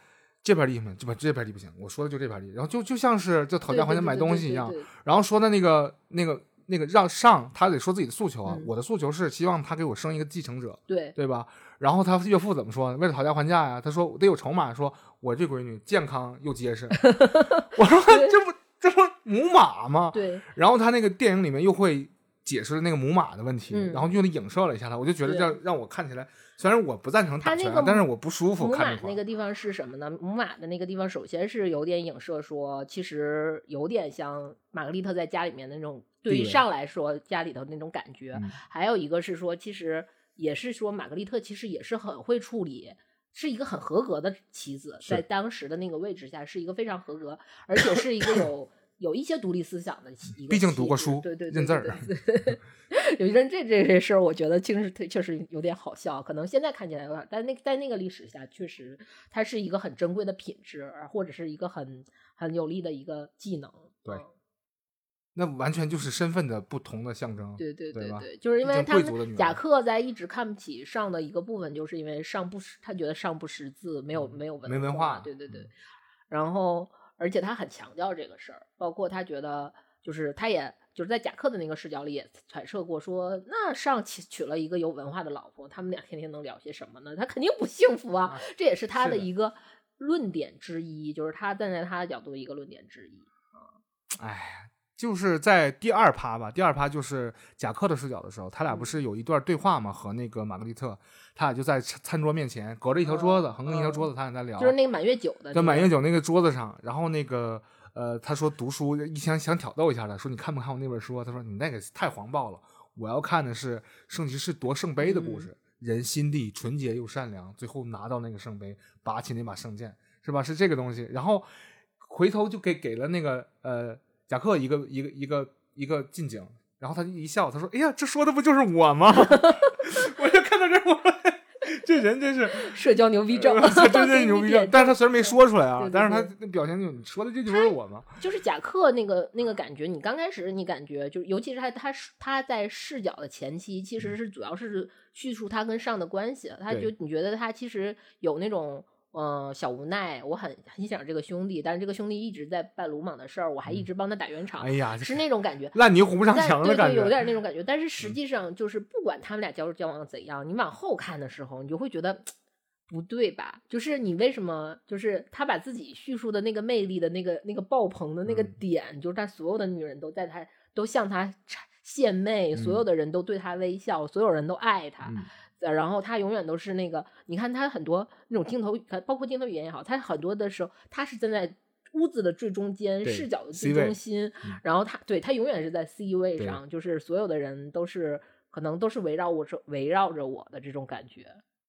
这边地不行，这边这边地不行，我说的就这边地，然后就就像是就讨价还价买东西一样然后说的那个那个那个让上他得说自己的诉求啊，嗯我的诉求是希望他给我生一个继承者，对对吧？然后他岳父怎么说？为了讨价还价呀，他说得有筹码，说我这闺女健康又结实。我说这不这不母马吗？对然后他那个电影里面又会解释那个母马的问题，嗯然后用的影射了一下他，我就觉得对让让我看起来，虽然我不赞成打拳啊，他那个但是我不舒服母看。马那个地方是什么呢？母马的那个地方，首先是有点影射说，其实有点像玛格丽特在家里面的那种，对于上来说家里头那种感觉。嗯还有一个是说，其实也是说玛格丽特其实也是很会处理。是一个很合格的棋子，在当时的那个位置下，是一个非常合格，而且是一个有 有一些独立思想的一个毕竟读过书对对对认字儿对对对 有些人这这这事儿，我觉得确实确实有点好笑，可能现在看起来有点，但那在那个历史下，确实它是一个很珍贵的品质，或者是一个很很有利的一个技能。对嗯那完全就是身份的不同的象征。对对对吧对，就是因为他贾克在一直看不起上的一个部分，就是因为上不识，他觉得上不识字，没有嗯没有文没文化对对对嗯，然后而且他很强调这个事儿，包括他觉得就是他也就是在贾克的那个视角里也揣测过说，那上娶娶了一个有文化的老婆，他们俩天天能聊些什么呢？他肯定不幸福啊，啊这也是他的的一个论点之一，就是他站在他的角度的一个论点之一啊。哎，就是在第二趴吧，第二趴就是贾克的视角的时候，他俩不是有一段对话吗？和那个玛格丽特，他俩就在餐餐桌面前，隔着一条桌子，嗯横着一条桌子，他俩在聊。就是那个满月酒的、在满月酒那个桌子上，然后那个呃，他说读书一想想挑逗一下他，说你看不看我那本书啊？他说你那个太黄暴了，我要看的是圣骑士夺圣杯的故事，人心地纯洁又善良，最后拿到那个圣杯，拔起那把圣剑，是吧？是这个东西，然后回头就给给了那个呃贾克一个一个一个一个近景，然后他就一笑，他说：“哎呀，这说的不就是我吗？” 我就看到这儿，我说这人真是。社交牛逼症 他真是牛逼症但是他虽然没说出来啊，对对但是他那表情就你说的这就是我吗？就是贾克那个那个感觉，你刚开始你感觉就，尤其是他他他在视角的前期，其实是主要是叙述他跟上的关系，他就你觉得他其实有那种嗯，小无奈，我很很想这个兄弟，但是这个兄弟一直在办鲁莽的事儿，我还一直帮他打圆场，哎呀，是那种感觉。烂泥糊不上墙的感觉，有点那种感觉。但是实际上，就是不管他们俩交交往怎样，你往后看的时候，你就会觉得不对吧？就是你为什么，就是他把自己叙述的那个魅力的那个那个爆棚的那个嗯点，就是他所有的女人都在他都向他谄献媚，所有的人都对他微笑，所有人都爱他。然后他永远都是那个，你看他很多那种镜头，包括镜头语言也好，他很多的时候他是站在屋子的最中间，视角的最中心嗯，然后他对他永远是在 C 位上，就是所有的人都是可能都是围绕我着围绕着我的这种感觉，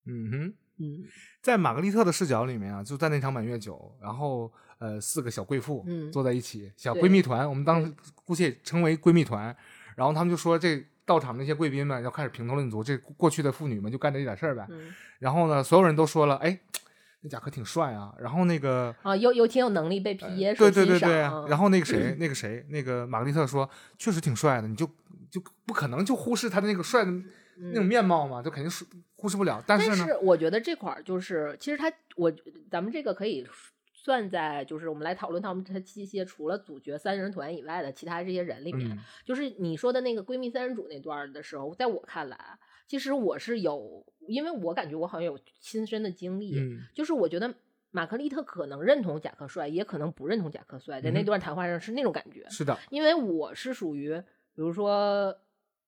嗯哼。嗯在玛格丽特的视角里面啊，就在那场满月酒，然后呃四个小贵妇嗯坐在一起，小闺蜜团，我们当时姑且称为闺蜜团。然后他们就说，这到场那些贵宾们要开始评头论足，这过去的妇女们就干这一点事儿呗。嗯然后呢，所有人都说了，哎，那贾克挺帅啊。然后那个啊，又又挺有能力被皮耶呃对对对对，嗯然后那个谁，那个谁，那个玛格丽特说，确实挺帅的，你就就不可能就忽视他的那个帅的那种面貌嘛，就肯定是忽视不了。但是呢，是我觉得这块儿就是，其实他我咱们这个可以算在就是我们来讨论他们这这些除了主角三人团以外的其他这些人里面，嗯。就是你说的那个闺蜜三人组那段的时候，在我看来，其实我是有，因为我感觉我好像有亲身的经历，嗯。就是我觉得马克丽特可能认同贾克帅，也可能不认同贾克帅，在那段谈话上是那种感觉，是的，因为我是属于，比如说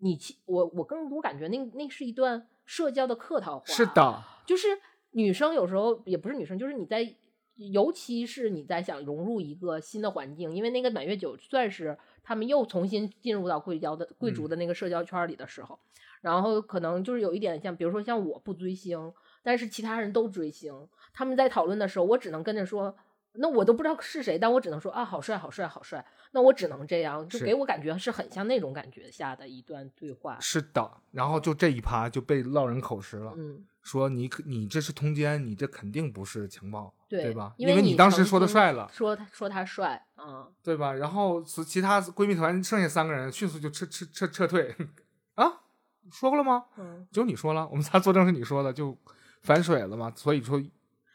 你我我更多感觉那那是一段社交的客套话，是，的，就是女生有时候也不是女生，就是你在。尤其是你在想融入一个新的环境，因为那个满月酒算是他们又重新进入到贵交的贵族的那个社交圈里的时候，然后可能就是有一点像，比如说像我不追星，但是其他人都追星，他们在讨论的时候，我只能跟着说，那我都不知道是谁，但我只能说啊，好帅，好帅，好帅，那我只能这样，就给我感觉是很像那种感觉下的一段对话，是的。然后就这一趴就被落人口实了，嗯，说你可你这是通奸，你这肯定不是强暴，对吧？因为你当时说的帅了，说他说他帅，嗯，对吧？然后其其他闺蜜团剩下三个人迅速就撤撤撤撤退啊，说过了吗？嗯，只有你说了，我们仨作证是你说的，就反水了嘛。所以说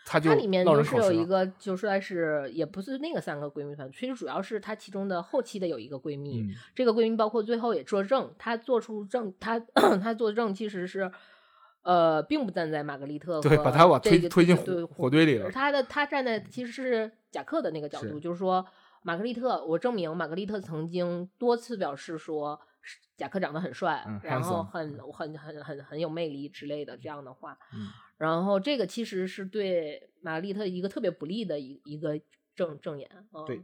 他就它里面落就是。有一个，就说是也不是那个三个闺蜜团，其实主要是她其中的后期的有一个闺蜜，嗯这个闺蜜包括最后也作证，她做出证，她 她作证其实是。呃，并不站在玛格丽特对和把他往推这个推进对火火堆里了他的他站在其实是贾克的那个角度，是就是说玛格丽特，我证明玛格丽特曾经多次表示说是贾克长得很帅，嗯然后很很很很很有魅力之类的这样的话。嗯然后这个其实是对玛格丽特一个特别不利的一一个证证言。嗯、对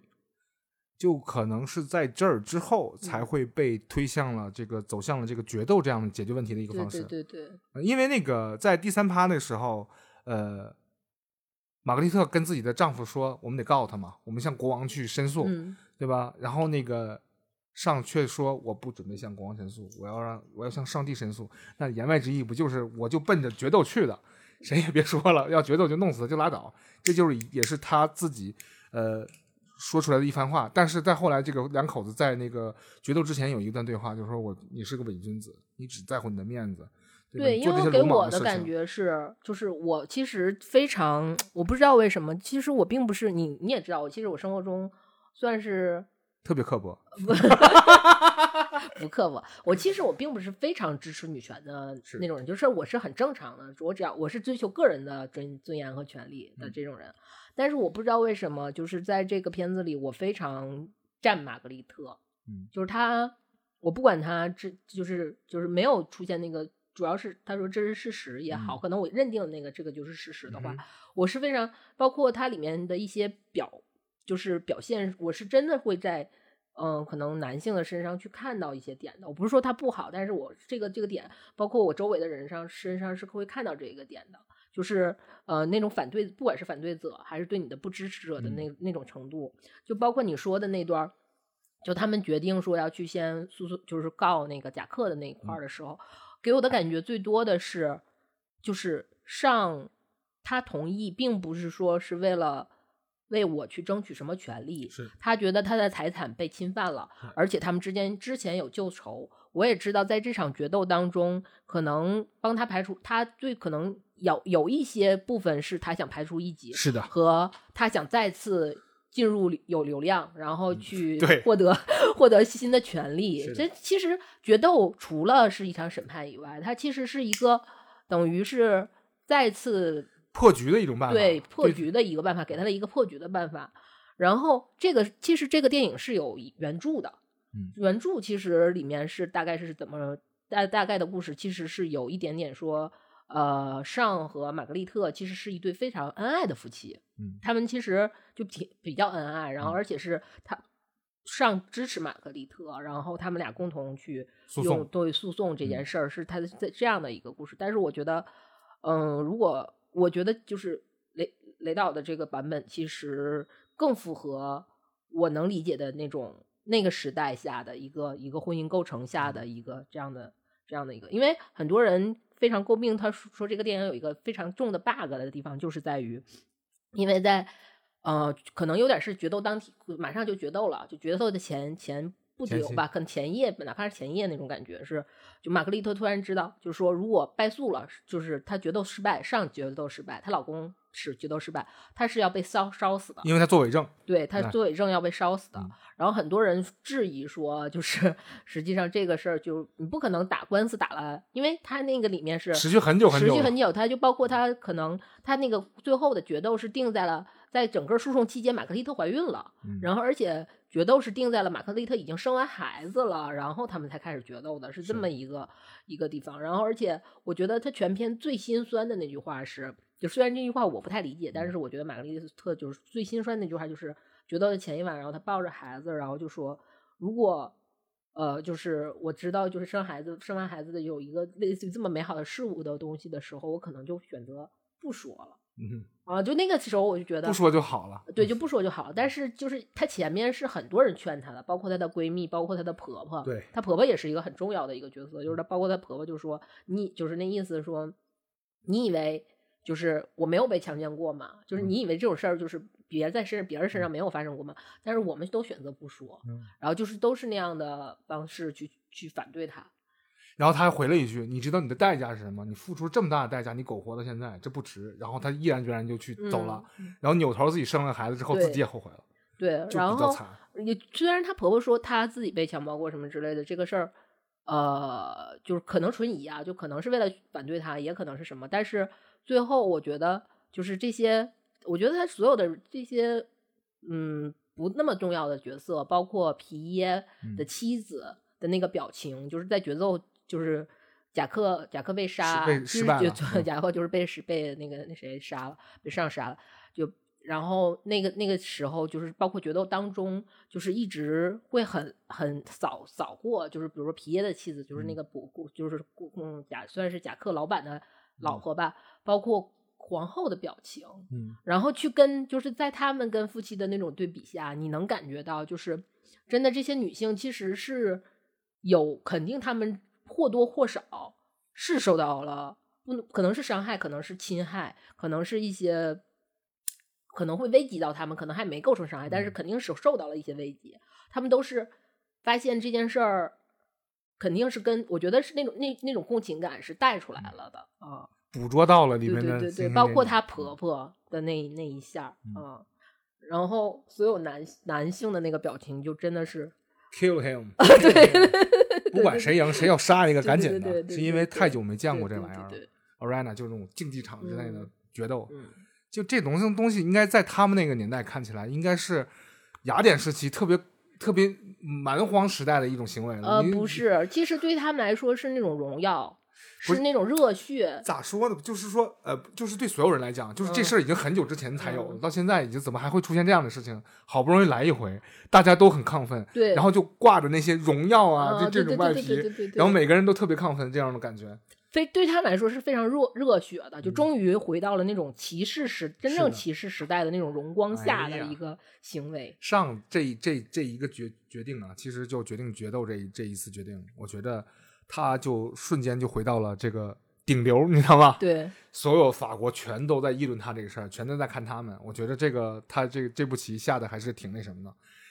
就可能是在这儿之后才嗯会被推向了这个走向了这个决斗这样的解决问题的一个方式。对对对，呃因为那个在第三趴的时候，呃，玛格丽特跟自己的丈夫说：“我们得告他嘛，我们向国王去申诉，嗯，对吧？”然后那个上却说：“我不准备向国王申诉，我要让我要向上帝申诉。”那言外之意不就是我就奔着决斗去的？谁也别说了，要决斗就弄死他就拉倒。这就是也是他自己呃说出来的一番话。但是在后来，这个两口子在那个决斗之前有一段对话，就是说我你是个伪君子，你只在乎你的面子。对因为给我的感觉是，就是我其实非常，我不知道为什么，其实我并不是你，你也知道，我其实我生活中算是特别刻薄。不刻薄。我其实我并不是非常支持女权的是那种人，就是我是很正常的，我只要我是追求个人的尊尊严和权利的嗯这种人。但是我不知道为什么，就是在这个片子里，我非常站玛格丽特，嗯就是他，我不管他这就是就是没有出现那个。主要是他说这是事实也好，嗯可能我认定那个这个就是事实的话，嗯我是非常包括它里面的一些表，就是表现，我是真的会在嗯，可能男性的身上去看到一些点的。我不是说他不好，但是我这个这个点，包括我周围的人上身上是会看到这个点的，就是呃那种反对，不管是反对者还是对你的不支持者的那、那种程度，就包括你说的那段儿。就他们决定说要去先诉讼，就是告那个贾克的那一块儿的时候，给我的感觉最多的是，就是上他同意，并不是说是为了为我去争取什么权利，是他觉得他的财产被侵犯了嗯，而且他们之间之前有旧仇，我也知道，在这场决斗当中，可能帮他排除，他最可能有有一些部分是他想排除异己，是的，和他想再次进入有流量，然后去获得获得新的权利这其实决斗除了是一场审判以外，它其实是一个等于是再次破局的一种办法。对破局的一个办法，给他了一个破局的办法。然后这个其实这个电影是有原著的，嗯原著其实里面是大概是怎么大大概的故事，其实是有一点点说，呃，尚和玛格丽特其实是一对非常恩爱的夫妻，嗯他们其实就挺比较恩爱，然后嗯而且是他上支持玛格丽特，然后他们俩共同去用对诉讼这嗯件事儿，是他的这这样的一个故事。但是我觉得，嗯，如果我觉得就是雷雷导的这个版本，其实更符合我能理解的那种那个时代下的一个一个婚姻构成下的一个这样的这样的一个，因为很多人非常诟病他说说这个电影有一个非常重的 bug 的地方，就是在于，因为在呃可能有点是决斗当体，马上就决斗了，就决斗的前前不久吧，可能前夜哪怕是前夜那种感觉是，就玛格丽特突然知道，就是说如果败诉了，就是她决斗失败，上决斗失败，她老公是决斗失败，她是要被烧烧死的，因为她作伪证。对他那作伪证要被烧死的。嗯然后很多人质疑说，就是实际上这个事儿就你不可能打官司打了，因为他那个里面是持续很久很久持续很久，他就包括他可能他那个最后的决斗是定在了在整个诉讼期间，玛格丽特怀孕了，嗯然后而且决斗是定在了玛克丽特已经生完孩子了，然后他们才开始决斗的，是这么一个一个地方。然后而且我觉得他全篇最心酸的那句话是，就虽然这句话我不太理解，但是我觉得玛克丽特就是最心酸的那句话就是决斗的前一晚，然后他抱着孩子，然后就说如果。呃，就是我知道，就是生孩子，生完孩子的有一个类似于这么美好的事物的东西的时候，我可能就选择不说了嗯啊。就那个时候，我就觉，得不说就好了。对，就不说就好了。但是就是她前面是很多人劝她的，包括她的闺蜜，包括她的婆婆。对她婆婆也是一个很重要的一个角色，就是她包括她婆婆就说你就是那意思说，你以为就是我没有被强奸过吗？就是嗯你以为这种事儿就是别在身别人身上没有发生过吗？但是我们都选择不说，嗯然后就是都是那样的方式去去反对她。然后他还回了一句：“你知道你的代价是什么？你付出这么大的代价，你苟活到现在，这不值。”然后他毅然决然就去走了，嗯然后扭头自己生了孩子之后，自己也后悔了，对，然后。也虽然她婆婆说她自己被强暴过什么之类的，这个事儿，呃，就是可能存疑啊，就可能是为了反对她，也可能是什么。但是最后我觉得，就是这些，我觉得她所有的这些，嗯，不那么重要的角色，包括皮耶的嗯妻子的那个表情，就是在决斗，就是。贾克贾克被杀，失败了嗯。贾克就是被是被那个那谁杀了，被上杀了，就然后那个那个时候，就是包括决斗当中，就是一直会很很扫扫过，就是比如说皮耶的妻子，就是那嗯。个不顾，就是顾嗯贾算是贾克老板的老嗯。婆吧，包括皇后的表情，嗯，然后去跟就是在他们跟夫妻的那种对比下，你能感觉到，就是真的这些女性其实是有肯定他们或多或少是受到了不可能是伤害，可能是侵害，可能是一些可能会危及到他们，可能还没构成伤害，但是嗯。肯定是受到了一些危及。他们都是发现这件事儿，肯定是跟我觉得是那种那那种共情感是带出来了的。啊。捕捉到了里对面的对对对，精神内容包括她婆婆的那那一下啊，然后所有男男性的那个表情就真的是 kill him，对不管谁赢，谁要杀一个，赶紧的，是因为太久没见过这玩意儿了。Arena 就是那种竞技场之类的嗯决斗，嗯就这东西东西应该在他们那个年代看起来，应该是雅典时期特别特别蛮荒时代的一种行为了。呃，不是，其实对他们来说是那种荣耀，不是那种热血。咋说呢？就是说，呃，就是对所有人来讲，就是这嗯事儿已经很久之前才有了，嗯到现在已经怎么还会出现这样的事情？好不容易来一回，大家都很亢奋，对，然后就挂着那些荣耀啊，啊这这种外对对对对对皮，然后每个人都特别亢奋，这样的感觉。非对他们来说是非常热热血的，就终于回到了那种骑士时真正骑士时代的那种荣光下的一个行为。上这这这一个决决定啊，其实就决定决斗这这一次决定，我觉得他就瞬间就回到了这个顶流，你知道吗？对，所有法国全都在议论他这个事儿，全都在看他们。我觉得这个他这这步棋下的还是挺那什么的。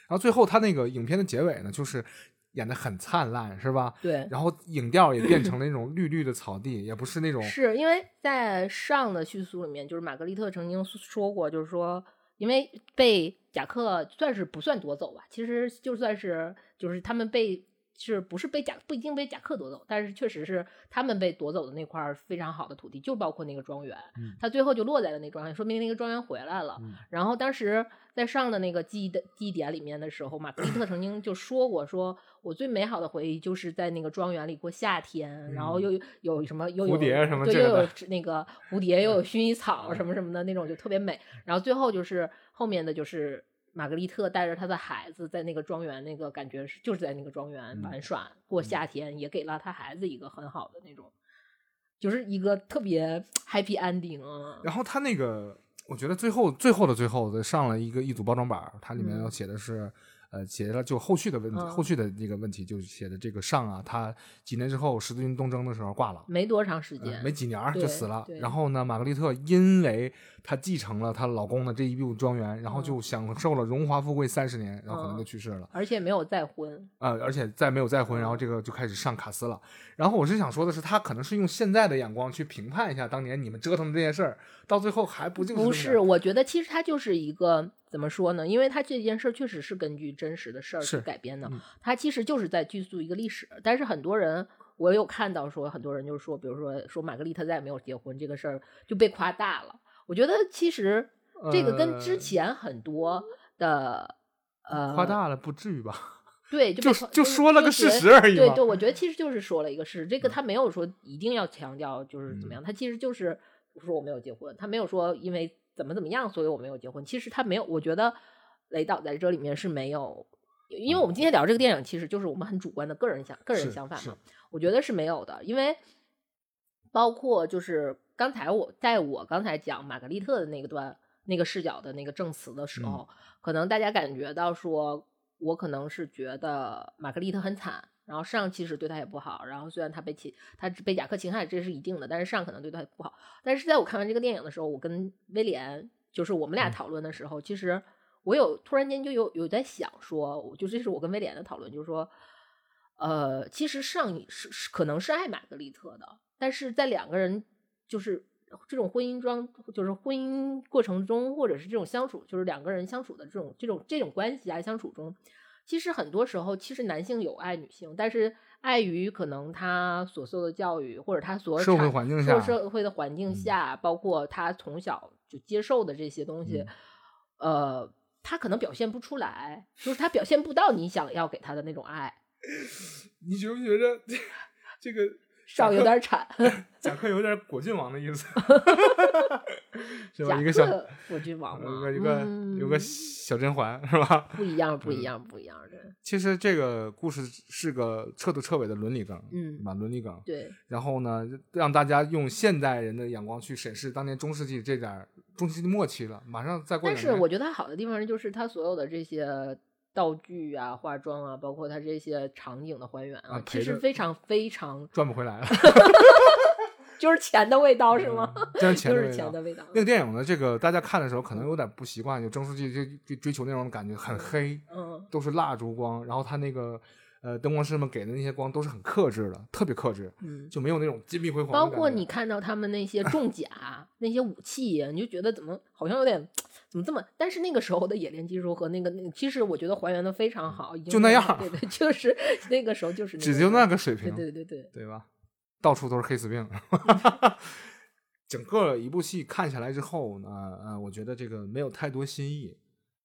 然后最后他那个影片的结尾呢，就是演的很灿烂，是吧？对，然后影调也变成了那种绿绿的草地，也不是那种是因为在上的叙述里面，就是玛格丽特曾经说过，就是说，因为被贾克算是不算夺走吧，其实就算是就是他们被。是不是被贾不一定被贾克夺走，但是确实是他们被夺走的那块非常好的土地，就包括那个庄园，他最后就落在了那庄园，说明那个庄园回来了。然后当时在上的那个记忆的记忆点里面的时候，玛格丽特曾经就说过，说我最美好的回忆就是在那个庄园里过夏天，然后又有什么又有蝴蝶什么对，又有那个蝴蝶，又有薰衣草什么什么的那种，就特别美。然后最后就是后面的就是。玛格丽特带着她的孩子在那个庄园，那个感觉是就是在那个庄园玩耍过夏天，也给了他孩子一个很好的那种，就是一个特别 happy ending 啊。然后他那个，我觉得最后最后的最后上了一个一组包装板，它里面要写的是。呃，写了就后续的问题，后续的那个问题就写的这个上啊，他几年之后十字军东征的时候挂了，没多长时间，没几年就死了。然后呢，玛格丽特因为她继承了她老公的这一部庄园，然后就享受了荣华富贵三十年，然后可能就去世了，而且没有再婚。呃，而且再没有再婚，然后这个就开始上卡斯了。然后我是想说的是，他可能是用现在的眼光去评判一下当年你们折腾的这件事儿，到最后还不就是不是？我觉得其实他就是一个。怎么说呢？因为他这件事儿确实是根据真实的事儿去改编的，他其实就是在叙述一个历史。但是很多人，我有看到说，很多人就是说，比如说说玛格丽特再也没有结婚这个事儿就被夸大了。我觉得其实这个跟之前很多的呃夸大了不至于吧？对，就就说了个事实而已。对对，我觉得 其实就是说了一个事实。这个他没有说一定要强调就是怎么样，他其实就是说我没有结婚，他没有说因为。怎么怎么样？所以我没有结婚。其实他没有，我觉得雷导在这里面是没有，因为我们今天聊这个电影，其实就是我们很主观的个人想个人想法嘛。我觉得是没有的，因为包括就是刚才我在我刚才讲玛格丽特的那个段那个视角的那个证词的时候，可能大家感觉到说，我可能是觉得玛格丽特很惨。然后上其实对他也不好，然后虽然他被侵，他被雅克侵害，这是一定的，但是上可能对他不好。但是在我看完这个电影的时候，我跟威廉就是我们俩讨论的时候，其实我有突然间就有有在想说，就这是我跟威廉的讨论，就是说，呃，其实上是是可能是爱玛格丽特的，但是在两个人就是这种婚姻装，就是婚姻过程中，或者是这种相处，就是两个人相处的这种这种这种关系啊相处中。其实很多时候，其实男性有爱女性，但是碍于可能他所受的教育，或者他所社会环境下，社会的环境下，包括他从小就接受的这些东西，呃，他可能表现不出来，就是他表现不到你想要给他的那种爱。你觉不觉得 这个？少有点惨，贾克有点果郡王的意思，是吧？一个小果郡王，有个有个有个小甄嬛，是吧？不一样，不一样，不一样的。其实这个故事是个彻头彻尾的伦理梗，嗯，吧？伦理梗。对。然后呢，让大家用现代人的眼光去审视当年中世纪这点中世纪末期了，马上再过。但是我觉得它好的地方就是它所有的这些。道具啊，化妆啊，包括它这些场景的还原啊，其实非常非常赚不回来了，就是钱的味道是吗？就是钱的味道。那个电影呢，这个大家看的时候可能有点不习惯，就郑书记就追求那种感觉很黑，嗯，都是蜡烛光，然后他那个呃灯光师们给的那些光都是很克制的，特别克制，嗯，就没有那种金碧辉煌。包括你看到他们那些重甲那些武器，你就觉得怎么好像有点。怎么这么？但是那个时候的冶炼技术和那个那，其实我觉得还原的非常好，就那样，对对，就是那个时候就是 只就那个水平，对对对对，对吧？到处都是黑死病。整个一部戏看下来之后呢，呃，我觉得这个没有太多新意，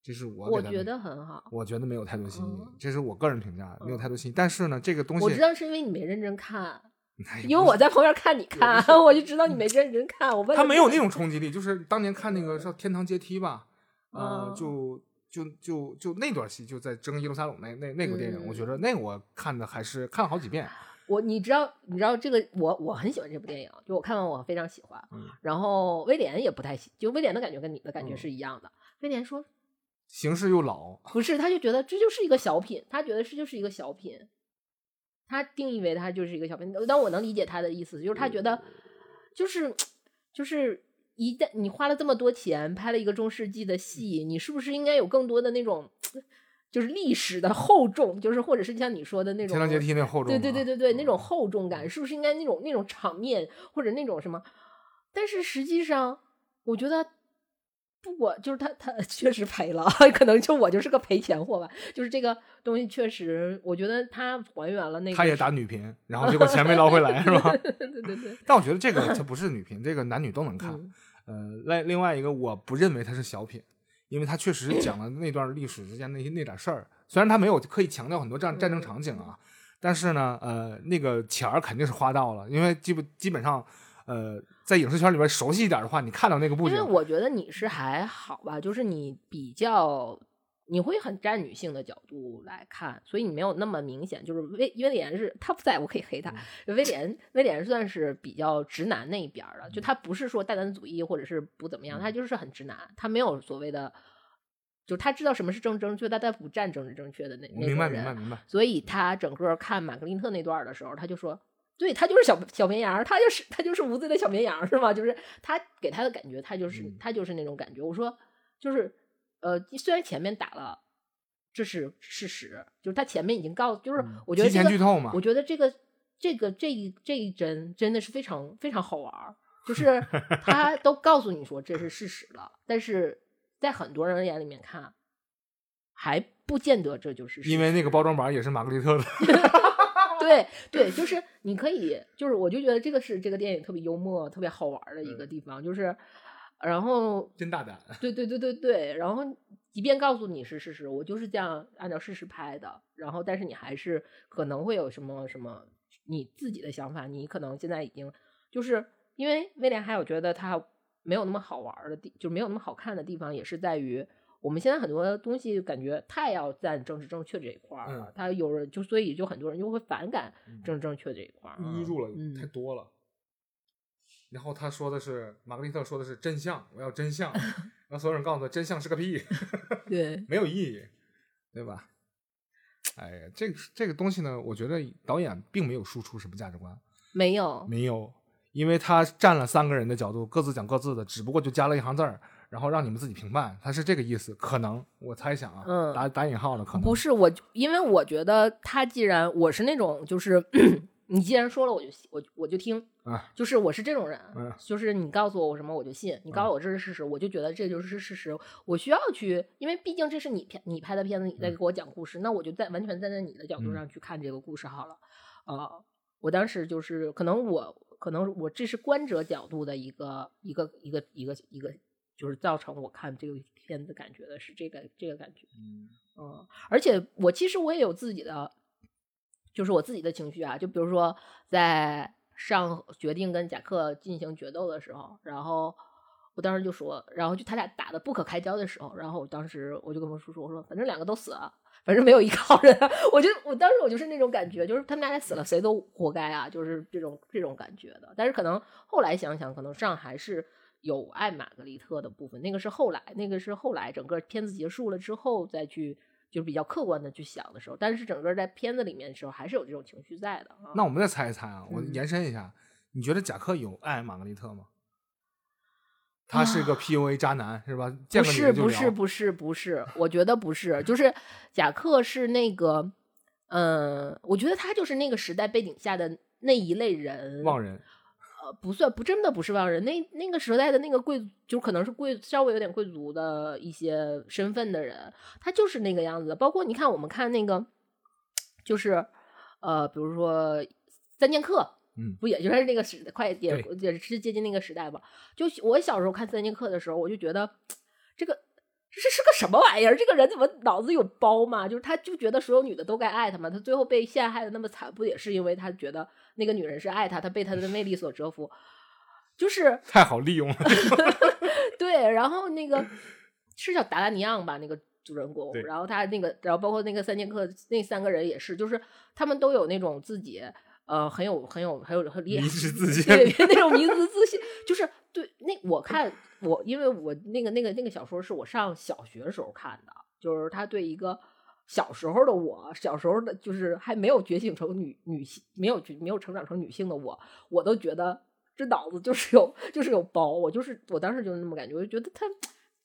这是我我觉得很好，我觉得没有太多新意，这是我个人评价，没有太多新意。但是呢，这个东西我知道是因为你没认真看。因为我在旁边看你看，我就知道你没认真看。我问他没有那种冲击力，就是当年看那个叫《天堂阶梯》吧，呃，就就就就那段戏，就在争耶路撒冷那那那个电影，我觉得那我看的还是看了好几遍。我你知道你知道这个我我很喜欢这部电影，就我看完我非常喜欢。然后威廉也不太喜，就威廉的感觉跟你的感觉是一样的。威廉说，形式又老，不是，他就觉得这就是一个小品，他觉得这就是一个小品。他定义为他就是一个小品，但我能理解他的意思，就是他觉得，就是就是一旦你花了这么多钱拍了一个中世纪的戏，你是不是应该有更多的那种，就是历史的厚重，就是或者是像你说的那种天堂阶梯那厚重、啊，对对对对对，那嗯种厚重感，是不是应该那种那种场面或者那种什么？但是实际上，我觉得不管就是他他 确实赔了，可能就我就是个赔钱货吧。就是这个东西确实，我觉得他还原了那个，他也打女频，然后结果钱没捞回来，是吧？对对对对，但我觉得这个它不是女频，这个男女都能看。嗯呃，另另外一个，我不认为它是小品，因为它确实讲了那段历史之间那些那点事儿。虽然它没有刻意强调很多战战争场景啊，但是呢，呃，那个钱儿肯定是花到了，因为基本基本上，呃，在影视圈里边熟悉一点的话，你看到那个布景因为，我觉得你是还好吧，就是你比较。你会很站女性的角度来看，所以你没有那么明显。就是威威廉是他不在我可以黑他，威廉威廉算是比较直男那一边的，就他不是说大男子主义或者是不怎么样，他就是很直男，他没有所谓的，就他知道什么是政治正确，但他不站政治正确的那那明白。明白明白。所以他整个看玛格丽特那段的时候，他就说，对他就是小小绵羊儿，他就是他就是无罪的小绵羊儿，是吗？就是他给他的感觉，他就是、嗯他就是那种感觉。我说，就是呃，虽然前面打了，这是事实，就是他前面已经告诉，就是我觉得这个，前剧透嘛我觉得这个这个这一这一帧真的是非常非常好玩儿，就是 他都告诉你说这是事实了，但是在很多人眼里面看，还不见得这就是事实。因为那个包装板也是玛格丽特的，对对，就 是你可以，就是我就觉得这个是这个电影特别幽默、特别好玩儿的一个地方，就是，然后真大胆。对对对对对，然后即便告诉你是事实，我就是这样按照事实拍的，然后但是你还是可能会有什么什么你自己的想法，你可能现在已经就是因为威廉还有觉得他没有那么好玩儿的地，就没有那么好看的地方，也是在于。我们现在很多东西感觉太要占政治正确这一块儿了，嗯他有人就所以就很多人就会反感政治正确这一块淤住了，嗯太多了。然后他说的是，玛格丽特说的是真相，我要真相。然后所有人告诉他，真相是个屁 对，没有意义，对吧？哎呀，这个这个东西呢，我觉得导演并没有输出什么价值观，没有，没有，因为他站了三个人的角度，各自讲各自的，只不过就加了一行字儿，然后让你们自己评判，他是这个意思，可能我猜想啊，嗯打打引号的可能。不是我，因为我觉得他既然我是那种就是 你既然说了我就信我我就听，啊，就是我是这种人，嗯就是你告诉我我什么我就信，你告诉我这是事实，我就觉得这就是事实，我需要去，因为毕竟这是你片你拍的片子，你在给我讲故事，那我就在完全站在你的角度嗯。上去看这个故事好了，啊、我当时就是可能我可能我这是观者角度的一个一个一个一个一个，就是造成我看这个片子感觉的是这个这个感觉。嗯嗯，而且我其实我也有自己的，就是我自己的情绪啊。就比如说在上决定跟贾克进行决斗的时候，然后我当时就说，然后就他俩打的不可开交的时候，然后我当时我就跟我叔叔我说，反正两个都死了。反正没有一个好人，我就我当时我就是那种感觉，就是他们俩死了，谁都活该啊，就是这种这种感觉的。但是可能后来想想，可能上还是有爱玛格丽特的部分，那个是后来，那个是后来整个片子结束了之后再去，就是比较客观的去想的时候。但是整个在片子里面的时候，还是有这种情绪在的啊。那我们再猜一猜啊，我嗯延伸一下，你觉得贾克有爱玛格丽特吗？他是个 PUA 渣男是吧？不是不是不是不是，我觉得不是，就是贾克是那个，嗯，我觉得他就是那个时代背景下的那一类人，忘人，呃，不算不真的不是忘人，那那个时代的那个贵族，就可能是贵稍微有点贵族的一些身份的人，他就是那个样子的。包括你看，我们看那个，就是呃，比如说三剑客，嗯不也就是那个时快也也是接近那个时代吧？就我小时候看三剑客的时候，我就觉得这个。这是个什么玩意儿？这个人怎么脑子有包嘛？就是他就觉得所有女的都该爱他嘛。他最后被陷害的那么惨，不也是因为他觉得那个女人是爱他，他被他的魅力所折服？就是 太好利用了。对，然后那个是叫达拉尼昂吧，那个主人公，然后他那个，然后包括那个三剑客那三个人也是，就是他们都有那种自己呃很有很有很有很厉害迷失自 信对那种迷失自信，就是对那我看我因为我那个那个那个小说是我上小学时候看的，就是他对一个。小时候的我，小时候的就是还没有觉醒成女女性，没有没有成长成女性的我，我都觉得这脑子就是有就是有包，我就是我当时就是那么感觉，我就觉得他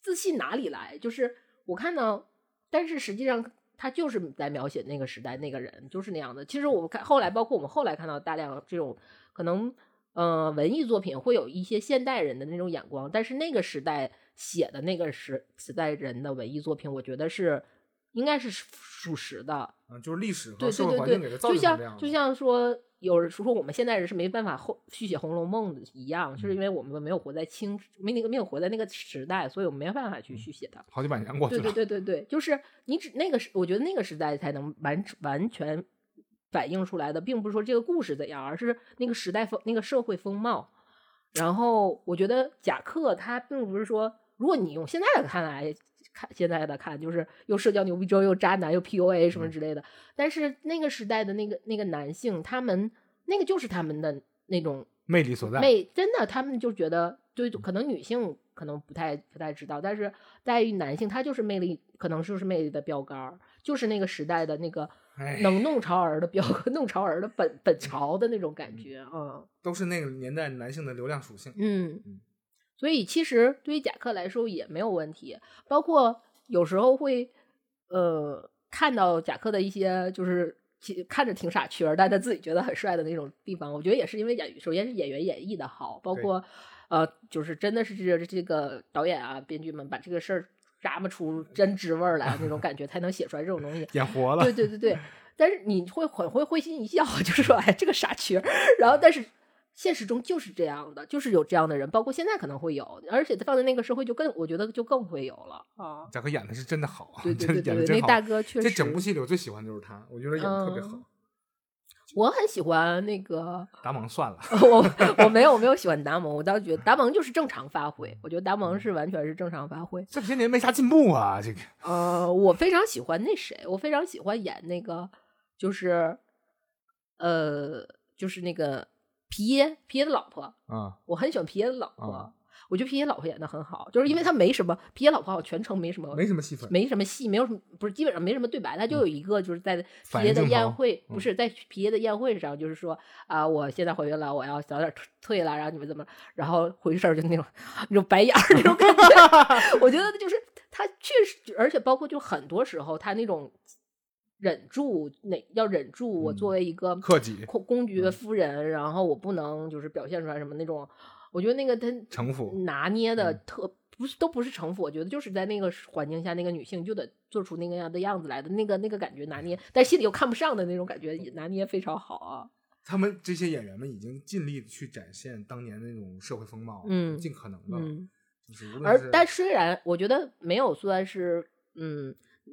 自信哪里来？就是我看到，但是实际上他就是在描写那个时代那个人就是那样的。其实我们看后来，包括我们后来看到大量这种可能，呃，文艺作品会有一些现代人的那种眼光，但是那个时代写的那个时时代人的文艺作品，我觉得是应该是属实的。嗯，就是历史和对社会对对对，环境给它造就成这样像就像说，有人说我们现代人是没办法后续写《红楼梦》的一样，就是因为我们没有活在清没那个没有活在那个时代，所以我们没办法去续写它。好几百年过去对了。对对对对，就是你只那个时，我觉得那个时代才能完完全反映出来的，并不是说这个故事怎样，而是那个时代风那个社会风貌。然后我觉得贾克他并不是说，如果你用现在的看来看，现在的看就是又社交牛逼症，又渣男，又 PUA 什么之类的。但是那个时代的那个那个男性，他们那个就是他们的那种魅力所在。魅真的，他们就觉得，就，可能女性可能不太不太知道，但是在于男性，他就是魅力，可能就是魅力的标杆儿，就是那个时代的那个哎，能弄潮儿的标，弄潮儿的本本潮的那种感觉啊，都是那个年代男性的流量属性。嗯嗯，所以其实对于贾克来说也没有问题，包括有时候会呃看到贾克的一些就是。其看着挺傻缺儿，但他自己觉得很帅的那种地方，我觉得也是因为演，首先是演员演绎的好，包括呃，就是真的是这这个导演啊、编剧们把这个事儿咂摸出真滋味儿来那种感觉，才能写出来这种东西。演活了。对对对对，但是你会很会会心一笑，就是说，哎，这个傻缺。然后，但是现实中就是这样的，就是有这样的人，包括现在可能会有，而且他放在那个社会就更，我觉得就更会有了啊。贾克演的是真的好啊，对真对对对对，那。大哥确实，这整部戏里我最喜欢的就是他，我觉得演的特别好。嗯我很喜欢那个，达蒙算了，我我没有我没有喜欢达蒙，我倒觉得达蒙就是正常发挥，我觉得达蒙是完全是正常发挥。这些年没啥进步啊，这个 呃，我非常喜欢那谁，我非常喜欢演那个，就是，呃，就是那个皮耶皮耶的老婆，啊，我很喜欢皮耶的老婆，啊。我觉得皮耶老婆演的很好，就是因为他没什么，皮耶老婆好像全程没什么没什么戏份。没什么戏，没有什么，不是基本上没什么对白，他就有一个就是在皮耶的宴会，嗯。不是在皮耶的宴会上，就是说啊，我现在怀孕了，我要早点退退了，然后你们怎么，然后回事儿就那种那种白眼儿那种感觉，我觉得就是他确实，而且包括就很多时候他那种忍住，那要忍住，我嗯作为一个克己公公爵嗯夫人，然后我不能就是表现出来什么那种，我觉得那个他城府拿捏的嗯特不是都不是城府，我觉得就是在那个环境下，那个女性就得做出那个样的样子来的那个那个感觉拿捏，但心里又看不上的那种感觉也拿捏非常好啊。他们这些演员们已经尽力地去展现当年的那种社会风貌，嗯尽可能的，嗯，就是无论是而但虽然我觉得没有算是嗯。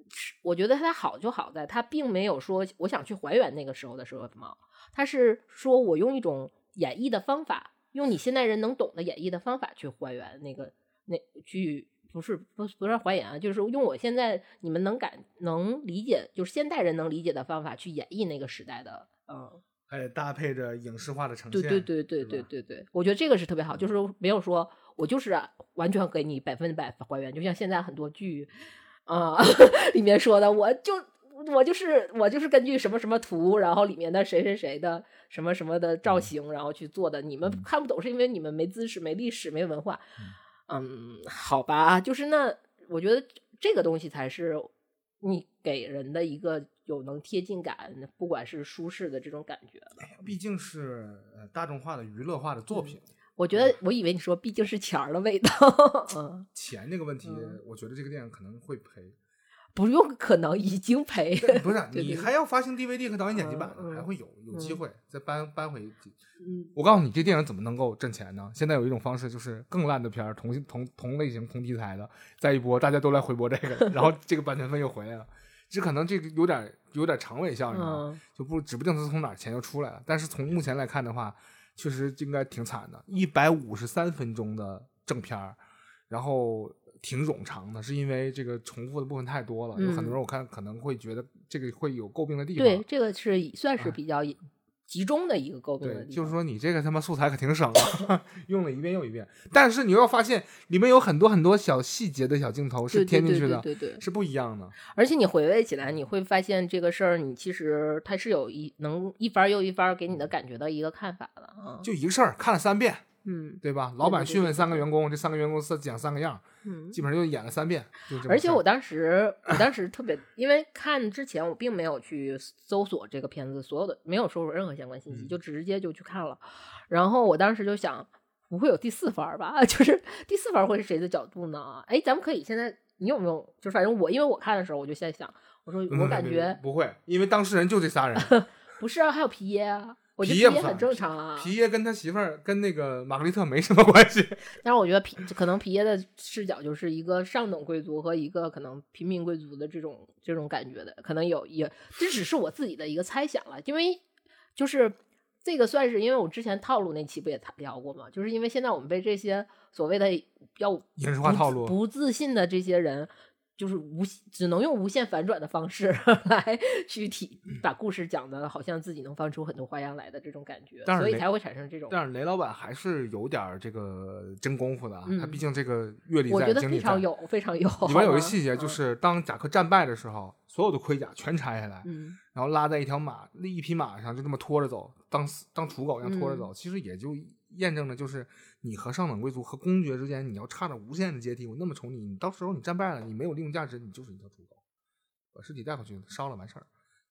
是我觉得它好就好在它并没有说我想去还原那个时候的时候的猫，它是说我用一种演绎的方法，用你现代人能懂的演绎的方法去还原那个那去不是不不是还原啊，就是用我现在你们能感能理解，就是现代人能理解的方法去演绎那个时代的，嗯，还搭配着影视化的呈现，对对对对对对对，我觉得这个是特别好，就是没有说我就是完全给你百分之百还原，就像现在很多剧啊、里面说的，我就我就是我就是根据什么什么图，然后里面的谁谁谁的什么什么的造型，然后去做的，你们嗯。看不懂是因为你们没知识、没历史、没文化。嗯，好吧，就是那我觉得这个东西才是你给人的一个有能贴近感，不管是舒适的这种感觉了。毕竟是呃大众化的娱乐化的作品，我觉得，我以为你说毕竟是钱儿的味道，嗯，钱这个问题嗯，我觉得这个电影可能会赔。不用，可能已经赔。不是 你还要发行 DVD 和导演剪辑版还会有有机会再搬搬回。嗯我告诉你，这电影怎么能够挣钱呢？现在有一种方式，就是更烂的片儿，同同同类型、同题材的，再一波，大家都来回播这个，然后这个版权费又回来了。只可能这个有点有点长尾效应就不指不定它从哪儿钱就出来了。但是从目前来看的话，确实应该挺惨的，一百五十三分钟的正片儿，然后挺冗长的，是因为这个重复的部分太多了。有很多嗯人我看可能会觉得这个会有诟病的地方。对，这个是算是比较集中的一个沟通的对，地方。就是说你这个他妈素材可挺省啊，用了一遍又一遍。但是你又要发现里面有很多很多小细节的小镜头是添进去的，对对对，是不一样的。而且你回味起来，你会发现这个事儿，你其实它是有一能一番又一番给你的感觉到一个看法的啊。就一个事儿看了三遍，嗯对吧？老板对对讯问三个员工，这三个员工是讲三个样儿，嗯。基本上就演了三遍。而且我当时，我当时 特别，因为看之前我并没有去搜索这个片子所有的，没有搜索任何相关信息，嗯就直接就去看了。然后我当时就想，不会有第四番儿吧？就是第四番儿会是谁的角度呢？哎，咱们可以现在，你有没有？就反正我，因为我看的时候，我就在想，我说我感觉不会，因为当事人就这仨人。不是啊，还有皮耶啊，我觉得皮耶很正常啊。皮耶跟他媳妇儿跟那个玛格丽特没什么关系。但是我觉得皮可能皮耶的视角就是一个上等贵族和一个可能平民贵族的这种这种感觉的，可能有也这只是我自己的一个猜想了，因为就是这个算是因为我之前套路那期不也聊过嘛，就是因为现在我们被这些所谓的要影视化套路不自信的这些人。就是无只能用无限反转的方式 来去体把故事讲的，好像自己能放出很多花样来的这种感觉，所以才会产生这种。但是雷老板还是有点儿这个真功夫的啊，他嗯毕竟这个阅历在，我觉得经历在。非常有，非常有。里面有一个 细节，就嗯是当贾克战败的时候，所有的盔甲全拆下来，嗯然后拉在一条马、一匹马上，就这么拖着走，当当刍狗一样拖着嗯走。其实也就验证的，就是你和上等贵族和公爵之间，你要差着无限的阶梯。我那么宠你，你到时候你战败了，你没有利用价值，你就是一条猪狗，把尸体带回去烧了完事儿，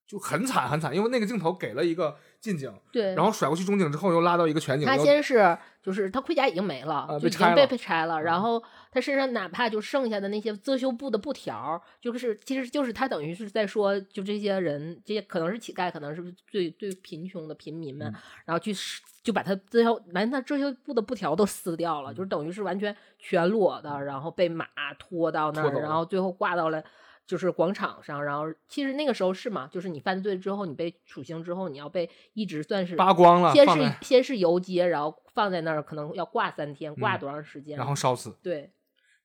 就很惨很惨。因为那个镜头给了一个近景，对，然后甩过去中景之后又拉到一个全景，他先是就是他盔甲已经没了，就已经被呃被拆了然后他身上哪怕就剩下的那些遮羞布的布条，就是其实就是他等于是在说，就这些人，这些可能是乞丐，可能是最最贫穷的贫民们，嗯然后去就把他遮羞连他遮羞布的布条都撕掉了，就是等于是完全全裸的，然后被马拖到那儿，然后最后挂到了。就是广场上，然后其实那个时候是嘛，就是你犯罪之后，你被处刑之后，你要被一直算是扒光了，先是先是游街，然后放在那儿，可能要挂三天，挂嗯多长时间？然后烧死。对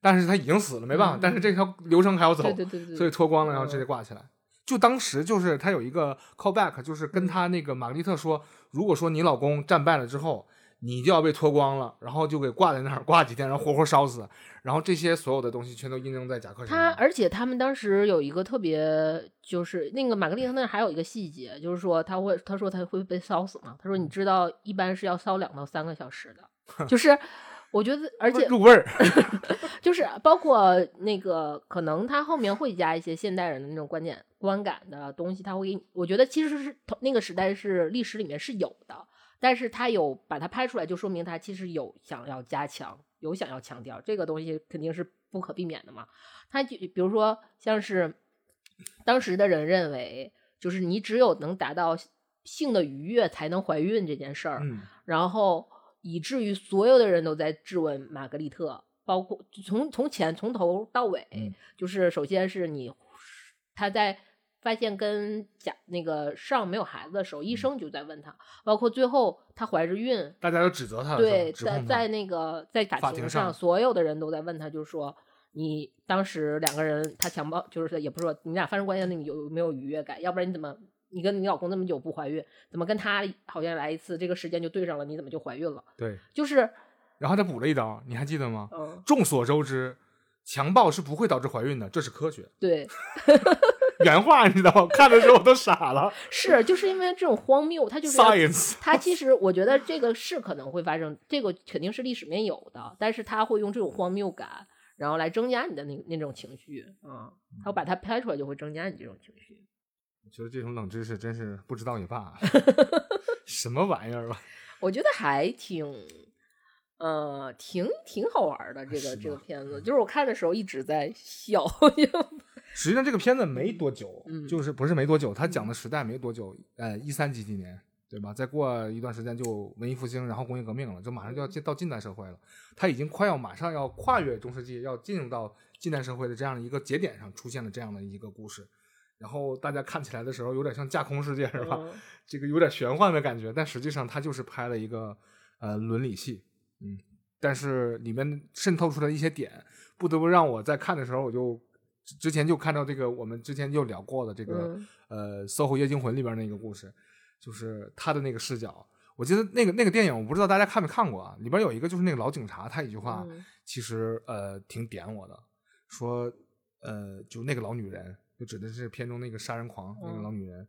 但是他已经死了，没办法，嗯但是这条流程还要走，对对对对，所以脱光了，然后直接嗯挂起来。就当时就是他有一个 callback，就是嗯跟他那个玛格丽特说，如果说你老公战败了之后，你就要被脱光了，然后就给挂在那儿，挂几天，然后活活烧死，然后这些所有的东西全都印证在贾克身他，而且他们当时有一个特别，就是那个玛格丽特那儿还有一个细节，就是说他会，他说他会被烧死嘛？他说你知道一般是要烧两到三个小时的，就是我觉得，而且入味儿，就是包括那个，可能他后面会加一些现代人的那种观点、观感的东西，他会给你。我觉得其实是那个时代是历史里面是有的，但是他有把它拍出来，就说明他其实有想要加强，有想要强调这个东西，肯定是不可避免的嘛。他就比如说像是当时的人认为，就是你只有能达到性的愉悦才能怀孕这件事儿，嗯，然后以至于所有的人都在质问玛格丽特，包括从从前从头到尾，嗯就是首先是你他在发现跟贾那个上没有孩子的时候，嗯医生就在问他，包括最后她怀着孕，大家都指责他对，在在那个在法庭法庭上所有的人都在问他，就是说你当时两个人他强暴，就是也不是说你俩发生关系，那你有没有愉悦感？要不然你怎么你跟你老公那么久不怀孕，怎么跟他好像来一次，这个时间就对上了，你怎么就怀孕了？对，就是然后他补了一刀，你还记得吗？嗯，众所周知，强暴是不会导致怀孕的，这是科学。对，原话你知道吗？看的时候我都傻了。是就是因为这种荒谬，它就是要 Science，他其实我觉得这个是可能会发生，这个肯定是历史里面有的，但是他会用这种荒谬感，然后来增加你的那那种情绪啊，他把它拍出来就会增加你这种情绪。我觉得这种冷知识真是不知道也罢，什么玩意儿吧？我觉得还挺，呃，挺挺好玩的。这个这个片子，就是我看的时候一直在笑。实际上这个片子没多久，嗯就是不是没多久，他讲的时代没多久，呃，一三几几年，对吧？再过一段时间就文艺复兴，然后工业革命了，就马上就要进到近代社会了。他已经快要马上要跨越中世纪，要进入到近代社会的这样一个节点上，出现了这样的一个故事。然后大家看起来的时候，有点像架空世界，是吧？嗯这个有点玄幻的感觉，但实际上他就是拍了一个呃伦理戏，嗯，但是里面渗透出来一些点，不得不让我在看的时候，我就之之前就看到这个我们之前就聊过的这个、嗯呃《SOHO 夜惊魂》里边那个故事，就是他的那个视角。我记得那个那个电影，我不知道大家看没看过啊？里边有一个就是那个老警察，他一句话，嗯其实呃挺点我的，说呃就那个老女人，就指的是片中那个杀人狂、那个嗯老女人，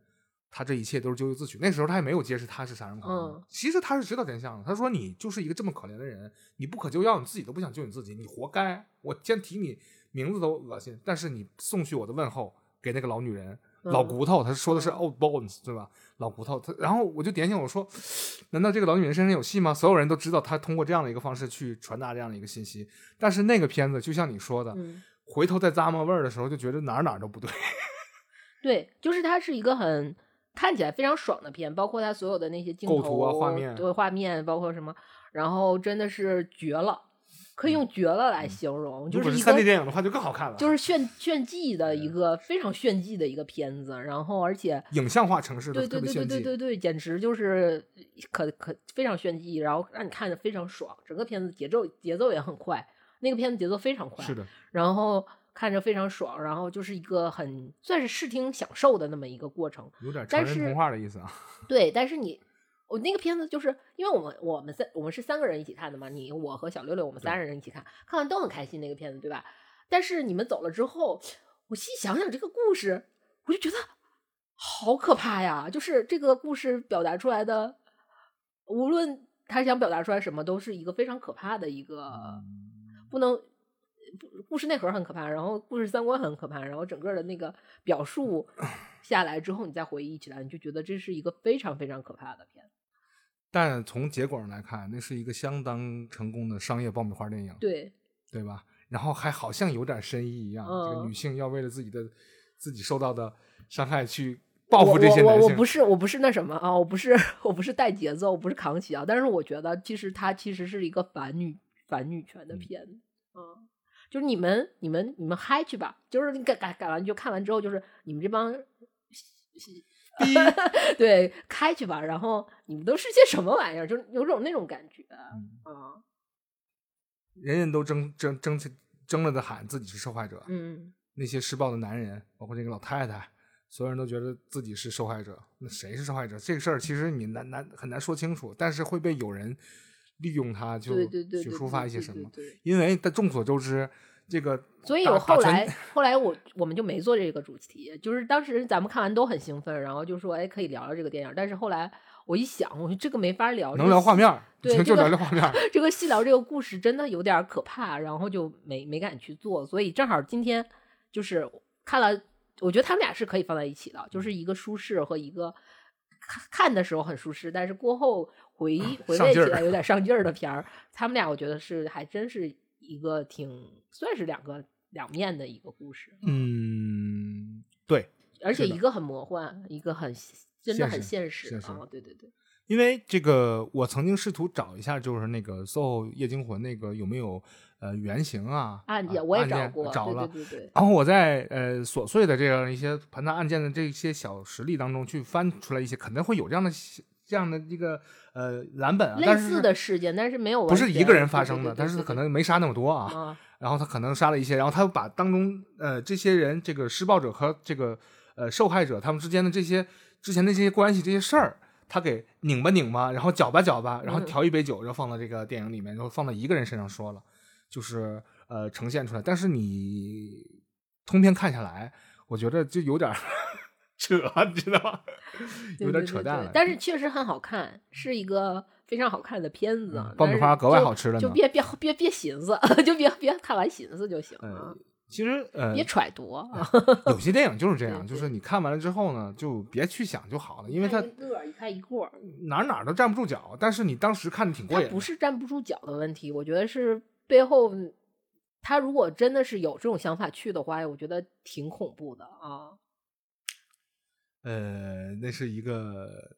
她这一切都是咎由自取。那时候他也没有揭示他是杀人狂，嗯其实他是知道真相的。他说你就是一个这么可怜的人，你不可救药，你自己都不想救你自己，你活该。我先提你名字都恶心，但是你送去我的问候给那个老女人。嗯老骨头，他说的是嗯 old bones，对吧？老骨头，他然后我就点醒我说，难道这个老女人身上有戏吗？所有人都知道她通过这样的一个方式去传达这样的一个信息，但是那个片子就像你说的，嗯，回头再咂摸味儿的时候，就觉得哪儿哪儿都不对。对，就是它是一个很看起来非常爽的片，包括它所有的那些镜头、构图啊画面对画面，包括什么，然后真的是绝了，可以用绝了来形容，就是一个三 D 电影的话，就更好看了。就是炫炫技的一个非常炫技的一个片子，然后而且影像化城市的对对对对。对对对，简直就是可可非常炫技，然后让你看着非常爽，整个片子节奏节奏也很快，那个片子节奏非常快，是的，然后看着非常爽，然后就是一个很算是视听享受的那么一个过程。有点成人童话的意思啊。对，但是你我那个片子就是因为我们我们三我们是三个人一起看的嘛，你我和小六六我们三人一起看，看完都很开心那个片子，对吧？但是你们走了之后，我细想想这个故事，我就觉得好可怕呀！就是这个故事表达出来的，无论他想表达出来什么，都是一个非常可怕的一个，不能。故事内核很可怕，然后故事三观很可怕，然后整个的那个表述下来之后，你再回忆起来，你就觉得这是一个非常非常可怕的片子。但从结果上来看，那是一个相当成功的商业爆米花电影，对，对吧？然后还好像有点深意一样，这个嗯女性要为了自己的自己受到的伤害去报复这些我男性。我我不是我不是那什么啊，我不是我不是带节奏，我不是扛起啊，但是我觉得其实它其实是一个反女反女权的片子，嗯，就是你们你们你们嗨去吧，就是你改改改完就看完之后，就是你们这帮。对，开去吧。然后你们都是些什么玩意儿？就是有种那种感觉，啊，人人都争争争起争了的喊自己是受害者，嗯，那些施暴的男人，包括那个老太太，所有人都觉得自己是受害者。那谁是受害者？这个事儿其实你难难很难说清楚，但是会被有人利用它，就去抒发一些什么。因为但众所周知，这个所以我后来后来我我们就没做这个主题，就是当时咱们看完都很兴奋，然后就说哎可以聊聊这个电影，但是后来我一想，我说这个没法聊，能聊画面，对就就聊聊画面儿。这个细聊这个故事真的有点可怕，然后就没没敢去做，所以正好今天就是看了，我觉得他们俩是可以放在一起的，就是一个舒适和一个看看的时候很舒适，但是过后回回味起来有点上劲儿的片儿，他们俩我觉得是还真是一个挺算是两个两面的一个故事，嗯，对，而且一个很魔幻，一个很真的很现实啊，对对对，因为这个我曾经试图找一下，就是那个《SOH 夜惊魂》那个有没有呃原型啊案件我也找过，找了。对对对对，然后我在呃琐碎的这样一些盘查案件的这些小实例当中去翻出来一些，肯定会有这样的这样的一个呃蓝本啊，类似的事件，但是没有不是一个人发生的，但是可能没杀那么多啊。啊，然后他可能杀了一些，然后他又把当中呃这些人，这个施暴者和这个呃受害者他们之间的这些之前的这些关系这些事儿，他给拧吧拧吧，然后搅吧搅吧，然后嗯调一杯酒，然后放到这个电影里面，然后放到一个人身上说了，就是呃呈现出来。但是你通篇看下来，我觉得就有点儿 扯，你知道吗？有点扯淡了。对但是确实很好看，是一个非常好看的片子。嗯爆米花格外好吃了呢就别别别别寻思，就别别看完寻思就行呃啊，，其实呃，别揣度啊。有些电影就是这样，对就是你看完了之后呢，就别去想就好了，因为它看一个儿一看一过，哪儿哪儿都站不住脚，但是你当时看的挺过瘾不是站不住脚的问题，我觉得是背后。他如果真的是有这种想法去的话，我觉得挺恐怖的啊。呃，那是一个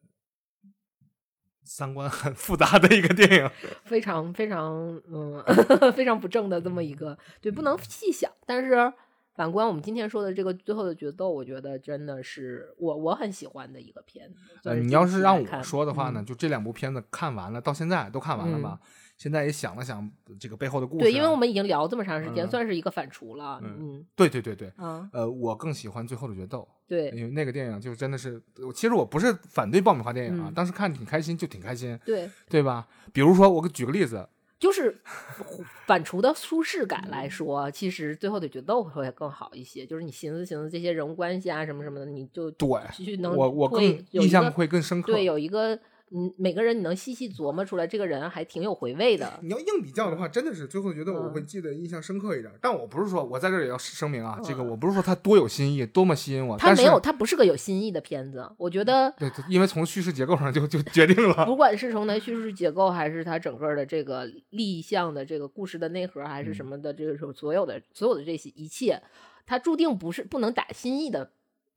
三观很复杂的一个电影。非常非常嗯 非常不正的这么一个，对，不能细想。但是反观我们今天说的这个最后的决斗，我觉得真的是我我很喜欢的一个片子。呃，你要是让我说的话呢，嗯就这两部片子看完了，到现在都看完了吧？现在也想了想这个背后的故事啊、对，因为我们已经聊这么长时间，嗯算是一个反刍了。嗯嗯对对对对，啊，呃，我更喜欢最后的决斗，对因为那个电影就真的是，我其实我不是反对爆米花电影啊，嗯当时看挺开心，就挺开心，对对吧？比如说我给举个例子，就是 反刍的舒适感来说，其实最后的决斗会更好一些。就是你寻思寻思这些人物关系啊什么什么的，你就对去能我我更印象会更深刻。对有一个嗯每个人你能细细琢磨出来，这个人还挺有回味的。你要硬比较的话，真的是最后觉得我会记得印象深刻一点。但我不是说我在这儿也要声明啊，这个我不是说他多有新意，多么吸引我，他没有，他不是个有新意的片子。我觉得，对，对因为从叙事结构上就就决定了。不管是从它叙事结构，还是它整个的这个立项的这个故事的内核，还是什么的，这个所有的所有的这些一切，它注定不是不能打新意的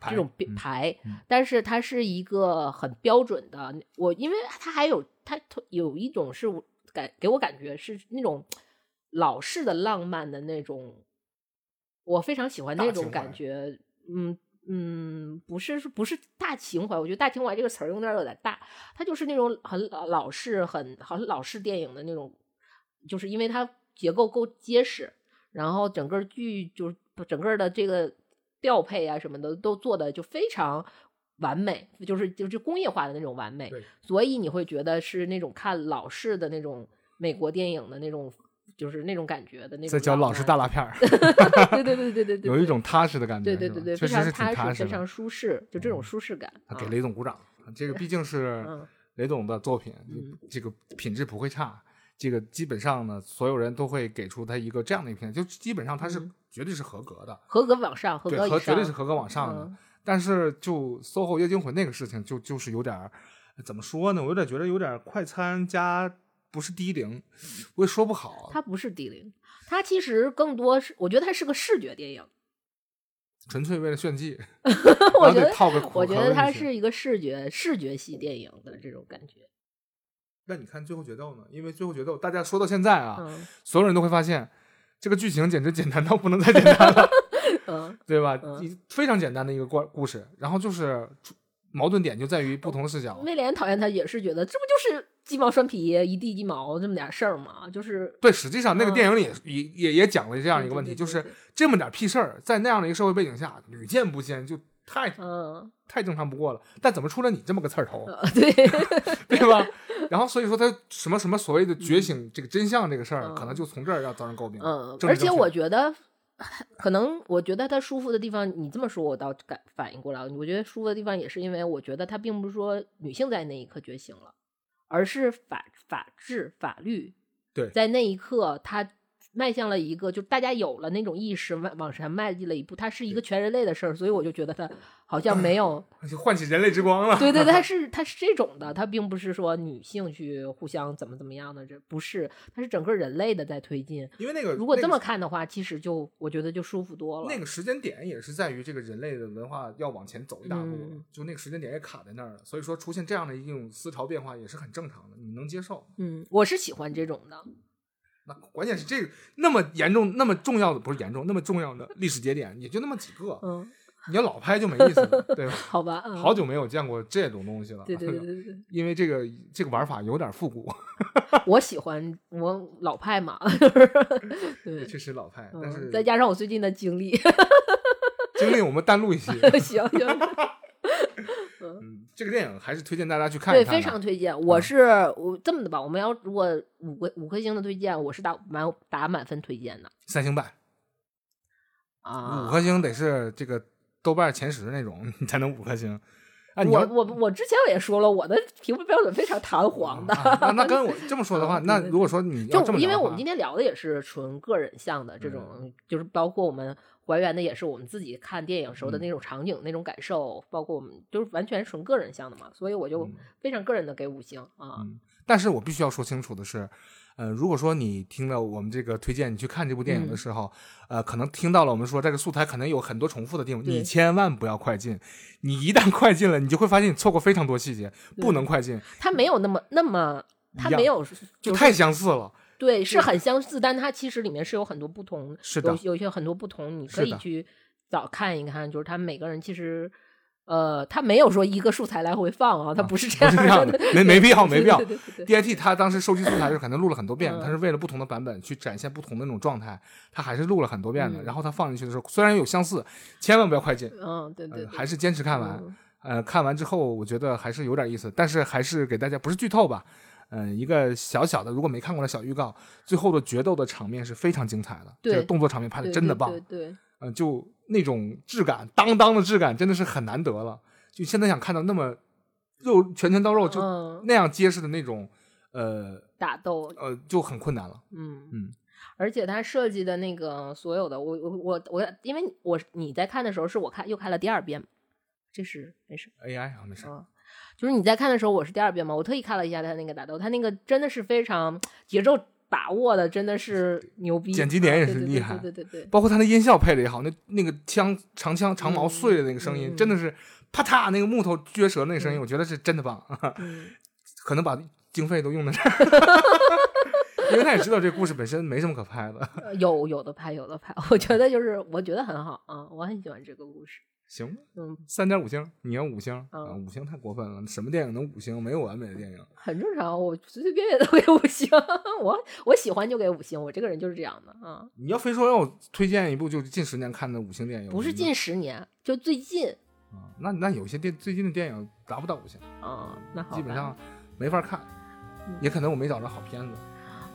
这种嗯牌，嗯但是它是一个很标准的。我因为它还有它有一种是感给我感觉是那种老式的浪漫的那种，我非常喜欢那种感觉。嗯嗯，不是不是大情怀，我觉得大情怀这个词儿用的有点大，它就是那种很老老式、很很老式电影的那种，就是因为它结构够结实，然后整个剧就是整个的这个调配啊什么的都做的就非常完美，就是就是工业化的那种完美，所以你会觉得是那种看老式的那种美国电影的那种，就是那种感觉的那种。这叫老式大，拉片儿，对对对对对对，有一种踏实的感觉。对对对对，确实非常踏踏实，非常舒适，就这种舒适感。啊给啊雷总鼓掌，这个毕竟是 嗯雷总的作品，嗯这个品质不会差。这个基本上呢，所有人都会给出他一个这样的一片，就基本上他是嗯绝对是合格的，合格往上，合，格绝对是合格往上的。嗯但是就 SOHO 夜惊魂那个事情就，就是有点怎么说呢？我有点觉得有点快餐加不是低龄，我也说不好。它不是低龄，它其实更多是，我觉得它是个视觉电影。纯粹为了炫技，我觉得，我觉得它是一个视觉视觉系电影的这种感觉。那你看最后决斗呢？因为最后决斗，大家说到现在啊，嗯所有人都会发现，这个剧情简直简单到不能再简单了，嗯，对吧？嗯非常简单的一个故故事，然后就是矛盾点就在于不同的视角。威廉讨厌他也是觉得这不就是鸡毛蒜皮一地鸡毛这么点事儿吗？就是对，实际上那个嗯电影里也、也也也讲了这样一个问题，就是这么点屁事儿，在那样的一个社会背景下，屡见不鲜，就太嗯太正常不过了。但怎么出了你这么个刺儿头，呃对，对吧？然后所以说他什么什么所谓的觉醒这个真相这个事儿，嗯可能就从这儿要遭人诟病。嗯，而且我觉得。可能我觉得他舒服的地方，你这么说，我倒感反应过来了。我觉得舒服的地方也是因为我觉得他并不是说女性在那一刻觉醒了，而是法法治法律对在那一刻他迈向了一个，就大家有了那种意识，往往前迈进了一步。它是一个全人类的事儿，所以我就觉得它好像没有 就唤起人类之光了。对对对，它 是它是这种的，它并不是说女性去互相怎么怎么样的，这不是，它是整个人类的在推进。因为那个如果这么看的话，其实就我觉得就舒服多了。那个时间点也是在于这个人类的文化要往前走一大步了，嗯就那个时间点也卡在那儿了。所以说出现这样的一种思潮变化也是很正常的，你能接受。嗯，我是喜欢这种的。那关键是这个那么严重、那么重要的不是严重、那么重要的历史节点，也就那么几个，嗯，你要老拍就没意思了，对吧？好吧，嗯、好久没有见过这种东西了。对对对对对，因为这个这个玩法有点复古，我喜欢我老派嘛，对，确实老派，但是嗯，再加上我最近的经历，经历我们单录一期。行行，嗯，这个电影还是推荐大家去看对，一看对。非常推荐。我是我这么的吧，我们要如果五个五颗星的推荐，我是打满打满分推荐的三星半，啊。五颗星得是这个豆瓣前十那种，你才能五颗星。啊，我我我之前我也说了，我的评分标准非常弹簧的。啊那那跟我 这么说的话，那如果说你就因为我们今天聊的也是纯个人向的这种，嗯就是包括我们还原的也是我们自己看电影时候的嗯那种场景、那种感受，包括我们就是完全纯个人向的嘛，所以我就嗯非常个人的给五星啊。嗯，但是我必须要说清楚的是，呃，如果说你听了我们这个推荐，你去看这部电影的嗯时候，呃，可能听到了我们说这个素材可能有很多重复的地方，你千万不要快进。你一旦快进了，你就会发现你错过非常多细节，不能快进，它没有那么那么，它没有就太相似了。对，是很相似，但它其实里面是有很多不同，是的有有一些很多不同，你可以去早看一看，就是他们每个人其实。呃，他没有说一个素材来回放啊，他不是这样不是这样的没没必要没必要 DIT 他当时收集素材的时候，可能录了很多遍，嗯他是为了不同的版本去展现不同的那种状态，他还是录了很多遍的。嗯然后他放进去的时候，虽然有相似，千万不要快进，嗯，对对对，呃还是坚持看完。嗯呃，看完之后我觉得还是有点意思，但是还是给大家不是剧透吧，嗯，一个小小的，如果没看过的小预告，最后的决斗的场面是非常精彩的，对这个动作场面拍的真的棒，对对对，嗯、就那种质感，当当的质感真的是很难得了。就现在想看到那么肉拳拳到肉，就嗯，那样结实的那种，呃打斗，呃，就很困难了。嗯嗯，而且他设计的那个所有的，我我我我，因为我你在看的时候，是我看又看了第二遍，这是没事，AI 啊，没事，嗯，就是你在看的时候，我是第二遍嘛，我特意看了一下他那个打斗，他那个真的是非常节奏把握的，真的是牛逼，剪辑点也是厉害对对对对，包括他的音效配的也好，那那个枪长枪长矛嗯碎的那个声音，嗯真的是啪嗒那个木头撅折那个声音，嗯我觉得是真的棒，嗯可能把经费都用在这儿。因为他也知道这故事本身没什么可拍的，呃有有的拍有的拍，我觉得就是我觉得很好啊，我很喜欢这个故事，行吧，嗯，三点五星，你要五星啊，嗯五星太过分了，什么电影能五星？没有完美的电影。很正常，我随随便便都给五星，我我喜欢就给五星，我这个人就是这样的啊，你要非说让我推荐一部就近十年看的五星电影，不是近十年，就最近啊，那那有些电最近的电影达不到五星，啊，那好，基本上没法看嗯，也可能我没找着好片子。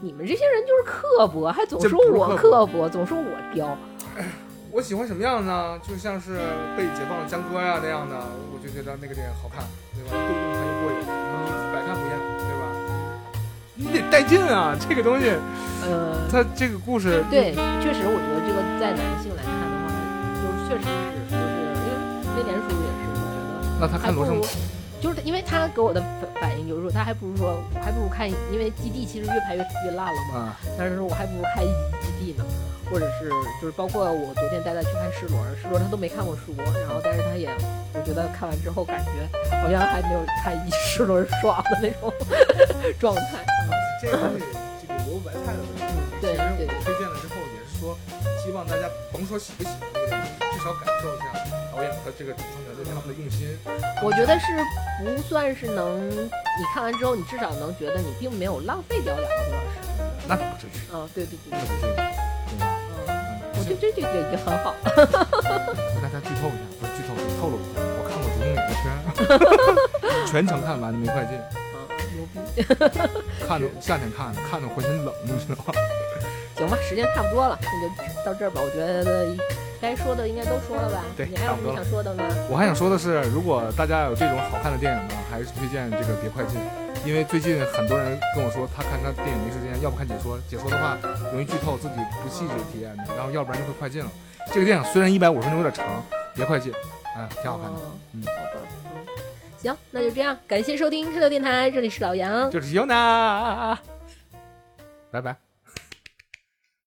你们这些人就是刻薄，还总说我刻薄，总说我刁。我喜欢什么样呢？就像是被解放的江歌呀那样的，我就觉得那个电影好看，对吧？对动看又过瘾，百看不厌，对吧？你得带劲啊！这个东西，呃，它这个故事，对，确实，我觉得这个在男性来看的话，就是确实是，就是因为威廉叔也是，我觉得那他看罗生就是因为他给我的反反应就是说，他还不如说，我还不如看，因为基地其实越拍越越烂了嘛，啊，但是说我还不如看一集基地呢，或者是就是包括我昨天带他去看施罗，施罗他都没看过书，然后但是他也，我觉得看完之后感觉好像还没有看一 施罗爽的那种 状态。啊 这个东西，这个萝卜白菜的问题。对其实对我推荐了之后，也是说，希望大家甭说喜不喜欢至少感受一下导演和这个主创团队他们的用心。我觉得是不算是能，你看完之后，你至少能觉得你并没有浪费掉两个多小时。那不至于，嗯，对对对那，不至于，对吧？嗯，这这个已经很好。和大家剧透一下，不是剧透，透露一下，我看过《逐梦演艺圈》，全程看完的没快进，啊，牛逼。看着夏天看的，看的浑身冷，你知道吗？行吧，时间差不多了，那就到这儿吧。我觉得该说的应该都说了吧？对你还有什么想说的吗？我还想说的是，如果大家有这种好看的电影呢，还是推荐这个《别快进》，因为最近很多人跟我说，他看他电影没时间，要不看解说，解说的话容易剧透，自己不细致体验的，然后要不然就会快进了。这个电影虽然一百五十分钟有点长，别快进，嗯，挺好看的。哦嗯好吧，嗯，行，那就这样，感谢收听开头电台，这里是老杨，就是尤娜，拜拜。